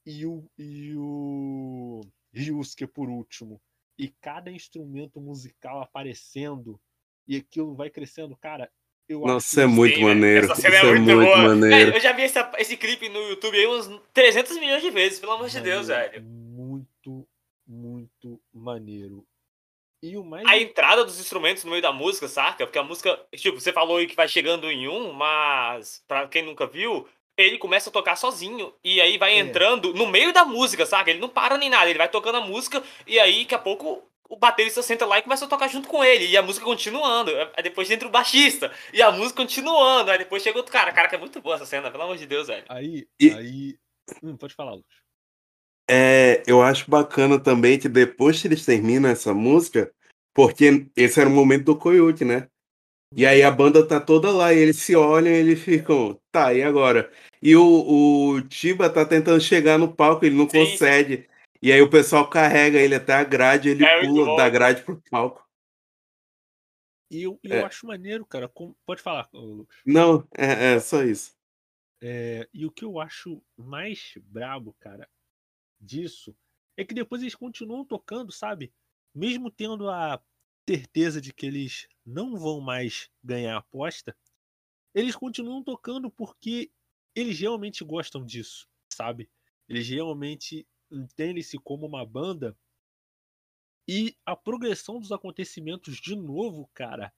e o, e o Ryusuke por último. E cada instrumento musical aparecendo e aquilo vai crescendo. Cara, eu Nossa, é muito sim, maneiro. Essa cena é, é muito, muito maneiro. eu já vi essa, esse clipe no YouTube aí uns 300 milhões de vezes, pelo amor de Deus, velho. Muito, muito maneiro. E o mais... A entrada dos instrumentos no meio da música, saca? Porque a música, tipo, você falou aí que vai chegando em um, mas pra quem nunca viu, ele começa a tocar sozinho. E aí vai é. entrando no meio da música, saca? Ele não para nem nada, ele vai tocando a música e aí daqui a pouco o baterista senta lá e começa a tocar junto com ele. E a música continuando. Aí depois entra o baixista. E a música continuando. Aí depois chega outro cara. Cara, que é muito boa essa cena, pelo amor de Deus, velho. Aí. E... Aí. Hum, pode falar, Lucas. É, eu acho bacana também que depois que eles terminam essa música, porque esse era o momento do Coyote, né? E aí a banda tá toda lá e eles se olham e eles ficam, tá, e agora? E o, o Tiba tá tentando chegar no palco, ele não sim, consegue. E aí o pessoal carrega ele até a grade, ele é pula da grade pro palco. E eu, eu é. acho maneiro, cara. Pode falar, Lucas. Não, é, é só isso. É, e o que eu acho mais brabo, cara, disso é que depois eles continuam tocando, sabe? Mesmo tendo a certeza de que eles não vão mais ganhar a aposta, eles continuam tocando porque eles realmente gostam disso, sabe? Eles realmente entendem-se como uma banda. E a progressão dos acontecimentos, de novo, cara,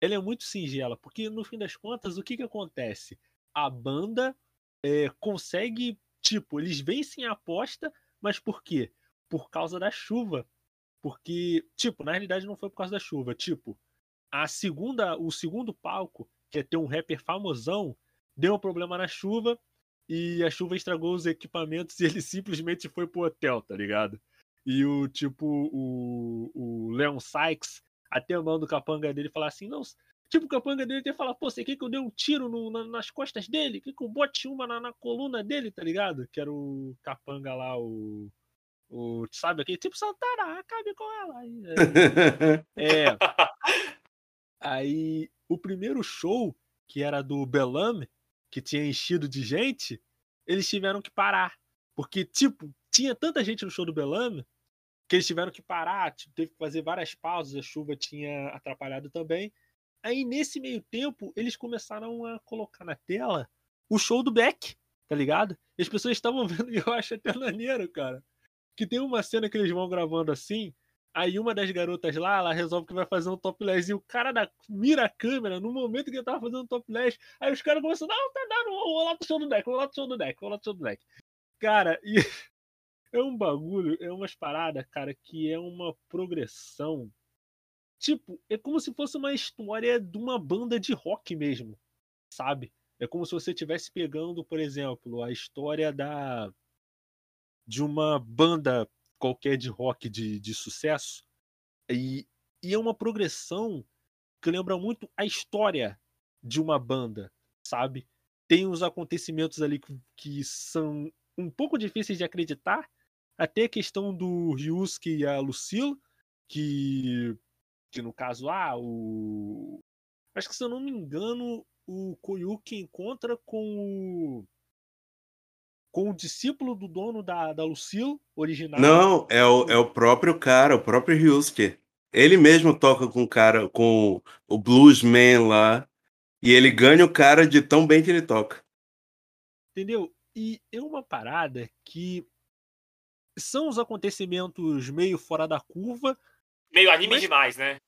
ela é muito singela, porque no fim das contas, o que, que acontece? A banda é, consegue, tipo, eles vencem a aposta, mas por quê? Por causa da chuva. Porque, tipo, na realidade não foi por causa da chuva. Tipo, a segunda, o segundo palco, que é ter um rapper famosão, deu um problema na chuva e a chuva estragou os equipamentos e ele simplesmente foi pro hotel, tá ligado? E o tipo, o, o Leon Sykes até manda o capanga dele falar assim: não, tipo, o capanga dele até falar, pô, você quer que eu dê um tiro no, na, nas costas dele? Quer que eu bote uma na, na coluna dele, tá ligado? Que era o capanga lá, o o, sabe aquele tipo Santana, acabe com ela. Aí, é. é. Aí o primeiro show, que era do Belame, que tinha enchido de gente, eles tiveram que parar. Porque, tipo, tinha tanta gente no show do Belame que eles tiveram que parar, tipo, teve que fazer várias pausas, a chuva tinha atrapalhado também. Aí, nesse meio tempo, eles começaram a colocar na tela o show do Beck, tá ligado? E as pessoas estavam vendo e eu acho até maneiro, cara que tem uma cena que eles vão gravando assim, aí uma das garotas lá, ela resolve que vai fazer um topless e o cara da, mira a câmera no momento que ele tava fazendo um topless, aí os caras começam, não, tá dando, vou lá pro show do deck, vou lá pro show do deck, vou lá pro show do deck. Cara, e é um bagulho, é umas paradas, cara, que é uma progressão. Tipo, é como se fosse uma história de uma banda de rock mesmo, sabe? É como se você estivesse pegando, por exemplo, a história da de uma banda qualquer de rock de, de sucesso. E, e é uma progressão que lembra muito a história de uma banda, sabe? Tem os acontecimentos ali que, que são um pouco difíceis de acreditar, até a questão do Ryusuke e a Lucille, que, que no caso, ah, o. Acho que se eu não me engano, o Koyuki encontra com o com o discípulo do dono da, da Lucille original. Não, é o, é o próprio cara, o próprio Ryusuke. Ele mesmo toca com o cara, com o bluesman lá, e ele ganha o cara de tão bem que ele toca. Entendeu? E é uma parada que são os acontecimentos meio fora da curva. Meio anime mas... demais, né?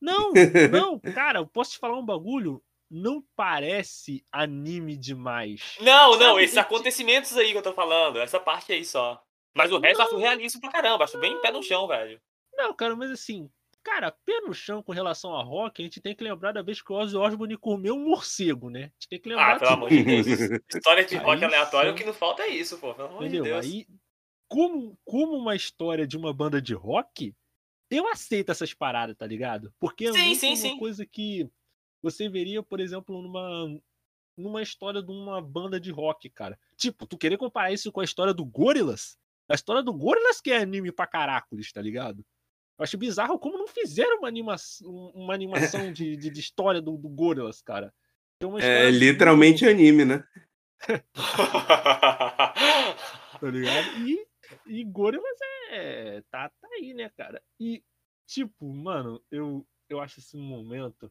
Não, não, cara, eu posso te falar um bagulho não parece anime demais. Não, Sabe? não, esses acontecimentos aí que eu tô falando, essa parte aí só. Mas o resto não. eu acho realista pra caramba, acho bem pé no chão, velho. Não, cara, mas assim, cara, pé no chão com relação a rock, a gente tem que lembrar da vez que o Ozzy Osbourne comeu um morcego, né? A gente tem que lembrar. Ah, pelo amor de Deus. história de rock aleatório, o que não falta é isso, pô. Pelo amor Entendeu? de Deus. Aí, como, como uma história de uma banda de rock, eu aceito essas paradas, tá ligado? Porque é sim, sim, uma sim. coisa que você veria, por exemplo, numa numa história de uma banda de rock, cara. Tipo, tu querer comparar isso com a história do Gorillaz? A história do Gorillaz que é anime pra caracoles, tá ligado? Eu acho bizarro como não fizeram uma, anima uma animação de, de, de, história do, do Gorillaz, cara. É literalmente muito... anime, né? tá ligado? E, e Gorillaz é. Tá, tá aí, né, cara? E, tipo, mano, eu, eu acho esse momento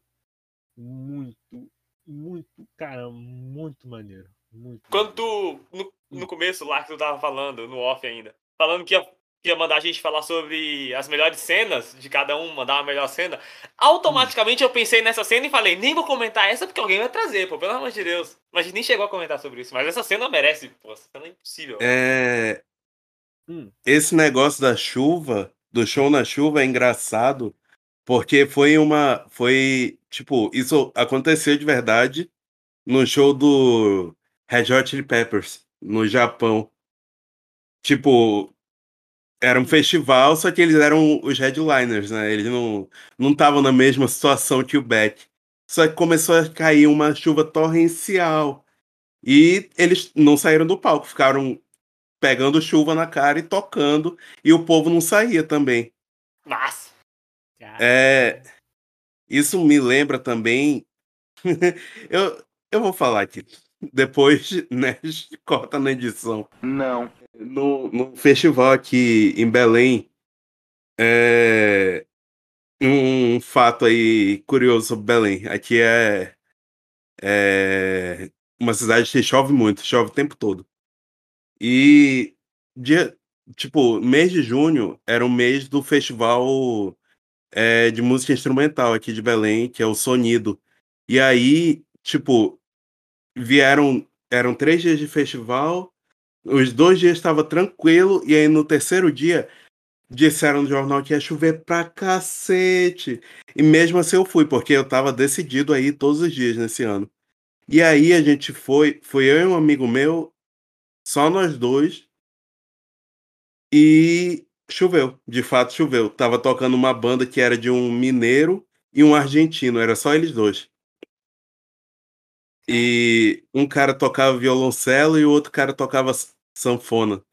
muito, muito, cara, muito maneiro. Muito Quando tu, no, no hum. começo lá que tu tava falando, no off ainda, falando que ia, que ia mandar a gente falar sobre as melhores cenas de cada um, mandar uma melhor cena, automaticamente eu pensei nessa cena e falei, nem vou comentar essa porque alguém vai trazer, pô, pelo amor de Deus. Mas a gente nem chegou a comentar sobre isso, mas essa cena merece, pô, essa cena é impossível. É. Hum. Esse negócio da chuva do show na chuva é engraçado porque foi uma. Foi. Tipo, isso aconteceu de verdade no show do Red Hot Chili Peppers, no Japão. Tipo, era um festival, só que eles eram os headliners, né? Eles não não estavam na mesma situação que o Beck. Só que começou a cair uma chuva torrencial. E eles não saíram do palco, ficaram pegando chuva na cara e tocando, e o povo não saía também. Nossa! É, isso me lembra também. eu, eu vou falar aqui. Depois, né, corta na edição. Não. No, no festival aqui em Belém, é, um fato aí curioso sobre Belém. Aqui é, é uma cidade que chove muito, chove o tempo todo. E dia, tipo, mês de junho era o mês do festival é, de música instrumental aqui de Belém, que é o Sonido. E aí, tipo, vieram, eram três dias de festival, os dois dias estava tranquilo, e aí no terceiro dia disseram no jornal que ia chover pra cacete. E mesmo assim eu fui, porque eu tava decidido aí todos os dias nesse ano. E aí a gente foi, foi eu e um amigo meu, só nós dois. E choveu, de fato choveu. Tava tocando uma banda que era de um mineiro e um argentino, era só eles dois. E um cara tocava violoncelo e o outro cara tocava sanfona.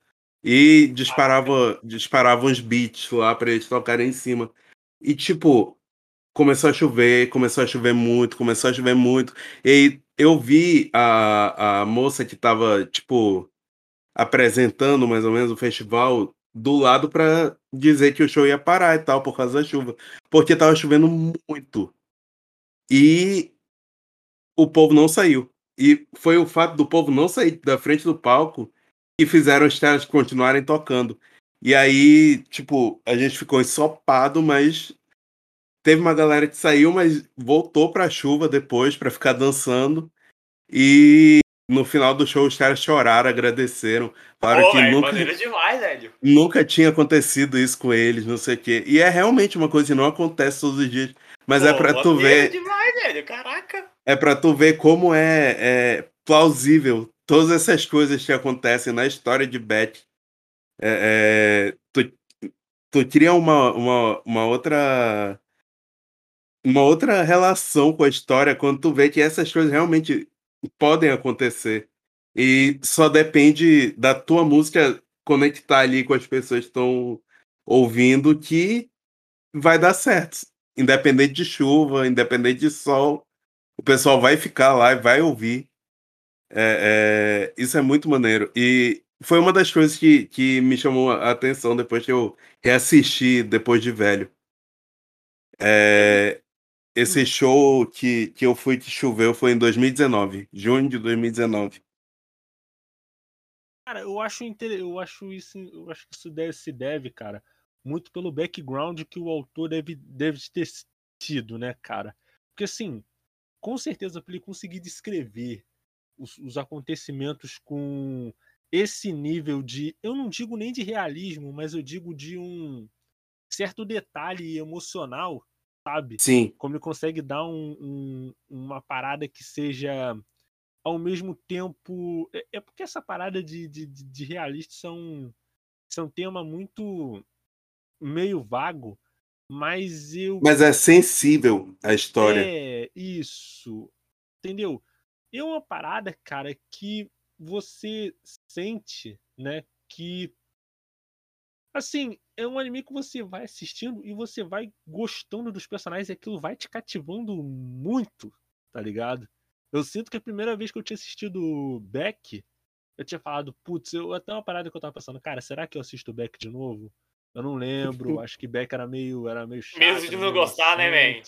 E disparava, disparava uns beats lá para eles tocarem em cima. E tipo, começou a chover, começou a chover muito, começou a chover muito. E eu vi a, a moça que tava, tipo, apresentando mais ou menos o festival do lado para dizer que o show ia parar e tal, por causa da chuva. Porque tava chovendo muito. E o povo não saiu. E foi o fato do povo não sair da frente do palco que fizeram os caras continuarem tocando. E aí, tipo, a gente ficou ensopado, mas teve uma galera que saiu, mas voltou pra chuva depois para ficar dançando. E no final do show os caras choraram, agradeceram. Falaram que véio, nunca, demais, velho. nunca tinha acontecido isso com eles, não sei o quê. E é realmente uma coisa que não acontece todos os dias. Mas Pô, é pra tu ver. demais, velho. Caraca. É pra tu ver como é, é plausível todas essas coisas que acontecem na história de Beth. É, é, tu, tu cria uma, uma, uma outra uma outra relação com a história quando tu vê que essas coisas realmente podem acontecer. E só depende da tua música conectar ali com as pessoas que estão ouvindo que vai dar certo. Independente de chuva, independente de sol, o pessoal vai ficar lá e vai ouvir. É, é, isso é muito maneiro. E foi uma das coisas que, que me chamou a atenção depois que eu reassisti depois de velho. É, esse show que, que eu fui que choveu foi em 2019, junho de 2019. Cara, eu acho inter... eu acho isso, eu acho que isso deve, se deve, cara, muito pelo background que o autor deve, deve ter tido, né, cara? Porque assim, com certeza para ele conseguir descrever os, os acontecimentos com esse nível de, eu não digo nem de realismo, mas eu digo de um certo detalhe emocional, sabe? Sim. Como ele consegue dar um, um, uma parada que seja ao mesmo tempo. É, é porque essa parada de, de, de realista são, são um tema muito meio vago, mas eu. Mas é sensível a história. É, isso. Entendeu? É uma parada, cara, que você sente, né? Que. Assim, é um anime que você vai assistindo e você vai gostando dos personagens e aquilo vai te cativando muito, tá ligado? Eu sinto que a primeira vez que eu tinha assistido Beck, eu tinha falado, putz, eu até uma parada que eu tava pensando, cara, será que eu assisto Beck de novo? Eu não lembro, acho que Beck era meio, era meio chato. Mesmo de não gostar, né, velho?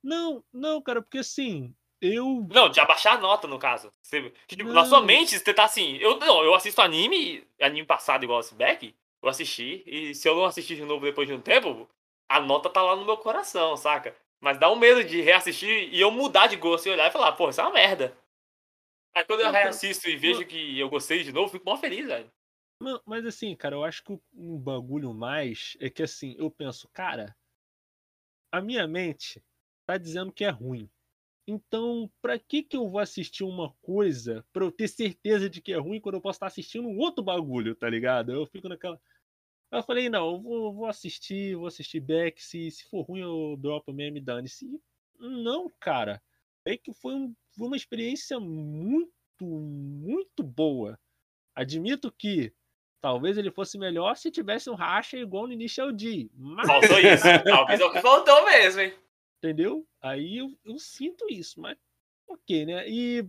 Não, não, cara, porque assim, eu. Não, de abaixar a nota, no caso. Você, tipo, na sua mente, você tá assim. Eu, não, eu assisto anime, anime passado igual esse Back, eu assisti, e se eu não assistir de novo depois de um tempo, a nota tá lá no meu coração, saca? Mas dá um medo de reassistir e eu mudar de gosto e olhar e falar, pô, isso é uma merda. Aí quando eu reassisto e vejo que eu gostei de novo, fico mó feliz, velho. mas assim, cara, eu acho que um bagulho mais é que assim, eu penso, cara, a minha mente tá dizendo que é ruim. Então, pra que que eu vou assistir uma coisa pra eu ter certeza de que é ruim quando eu posso estar assistindo um outro bagulho, tá ligado? Eu fico naquela. Eu falei, não, eu vou, vou assistir, vou assistir back. Se, se for ruim, eu dropo mesmo e dane-se. Não, cara. É que foi, um, foi uma experiência muito, muito boa. Admito que talvez ele fosse melhor se tivesse um racha igual no Initial D. Mas... Faltou isso. talvez é faltou mesmo, hein? Entendeu? Aí eu, eu sinto isso, mas ok, né? E,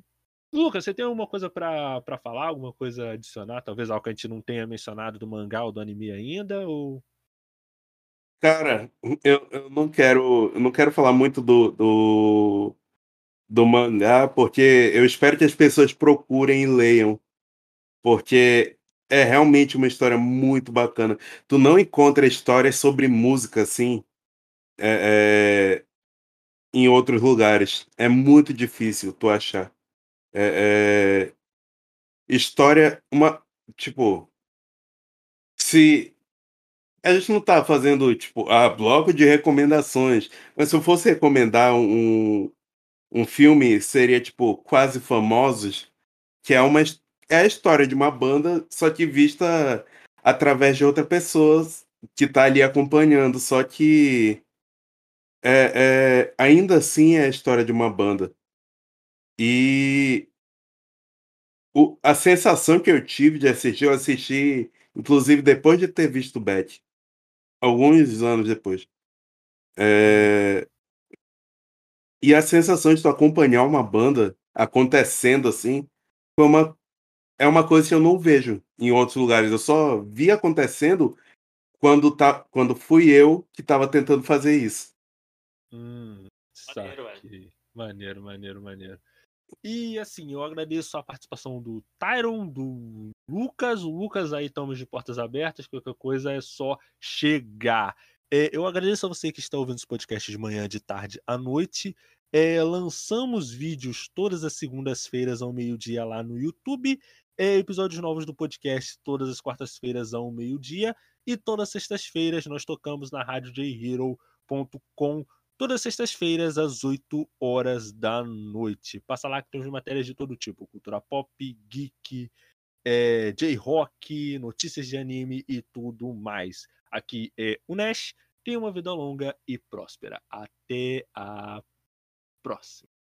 Lucas, você tem alguma coisa para falar? Alguma coisa adicionar? Talvez algo que a gente não tenha mencionado do mangá ou do anime ainda? Ou... Cara, eu, eu não quero eu não quero falar muito do, do, do mangá, porque eu espero que as pessoas procurem e leiam. Porque é realmente uma história muito bacana. Tu não encontra histórias sobre música assim. É, é, em outros lugares. É muito difícil tu achar. É, é... História, uma. Tipo. Se. A gente não tá fazendo, tipo, a bloco de recomendações. Mas se eu fosse recomendar um, um filme, seria, tipo, Quase Famosos, que é uma. É a história de uma banda, só que vista através de outra pessoa que tá ali acompanhando. Só que é, é, ainda assim é a história de uma banda. E o, a sensação que eu tive de assistir, eu assisti, inclusive depois de ter visto o Bet, alguns anos depois. É, e a sensação de tu acompanhar uma banda acontecendo assim, foi uma, é uma coisa que eu não vejo em outros lugares. Eu só vi acontecendo quando, tá, quando fui eu que estava tentando fazer isso. Hum, maneiro, saque. Maneiro, maneiro, maneiro. E assim, eu agradeço a participação do Tyron, do Lucas. O Lucas aí estamos de portas abertas, qualquer coisa é só chegar. É, eu agradeço a você que está ouvindo os podcasts de manhã, de tarde, à noite. É, lançamos vídeos todas as segundas-feiras ao meio-dia lá no YouTube. É, episódios novos do podcast todas as quartas-feiras ao meio-dia. E todas as sextas-feiras nós tocamos na radiojhero.com todas as sextas-feiras, às 8 horas da noite. Passa lá que temos matérias de todo tipo: cultura pop, geek, é, J-rock, notícias de anime e tudo mais. Aqui é o Nash. Tenha uma vida longa e próspera. Até a próxima.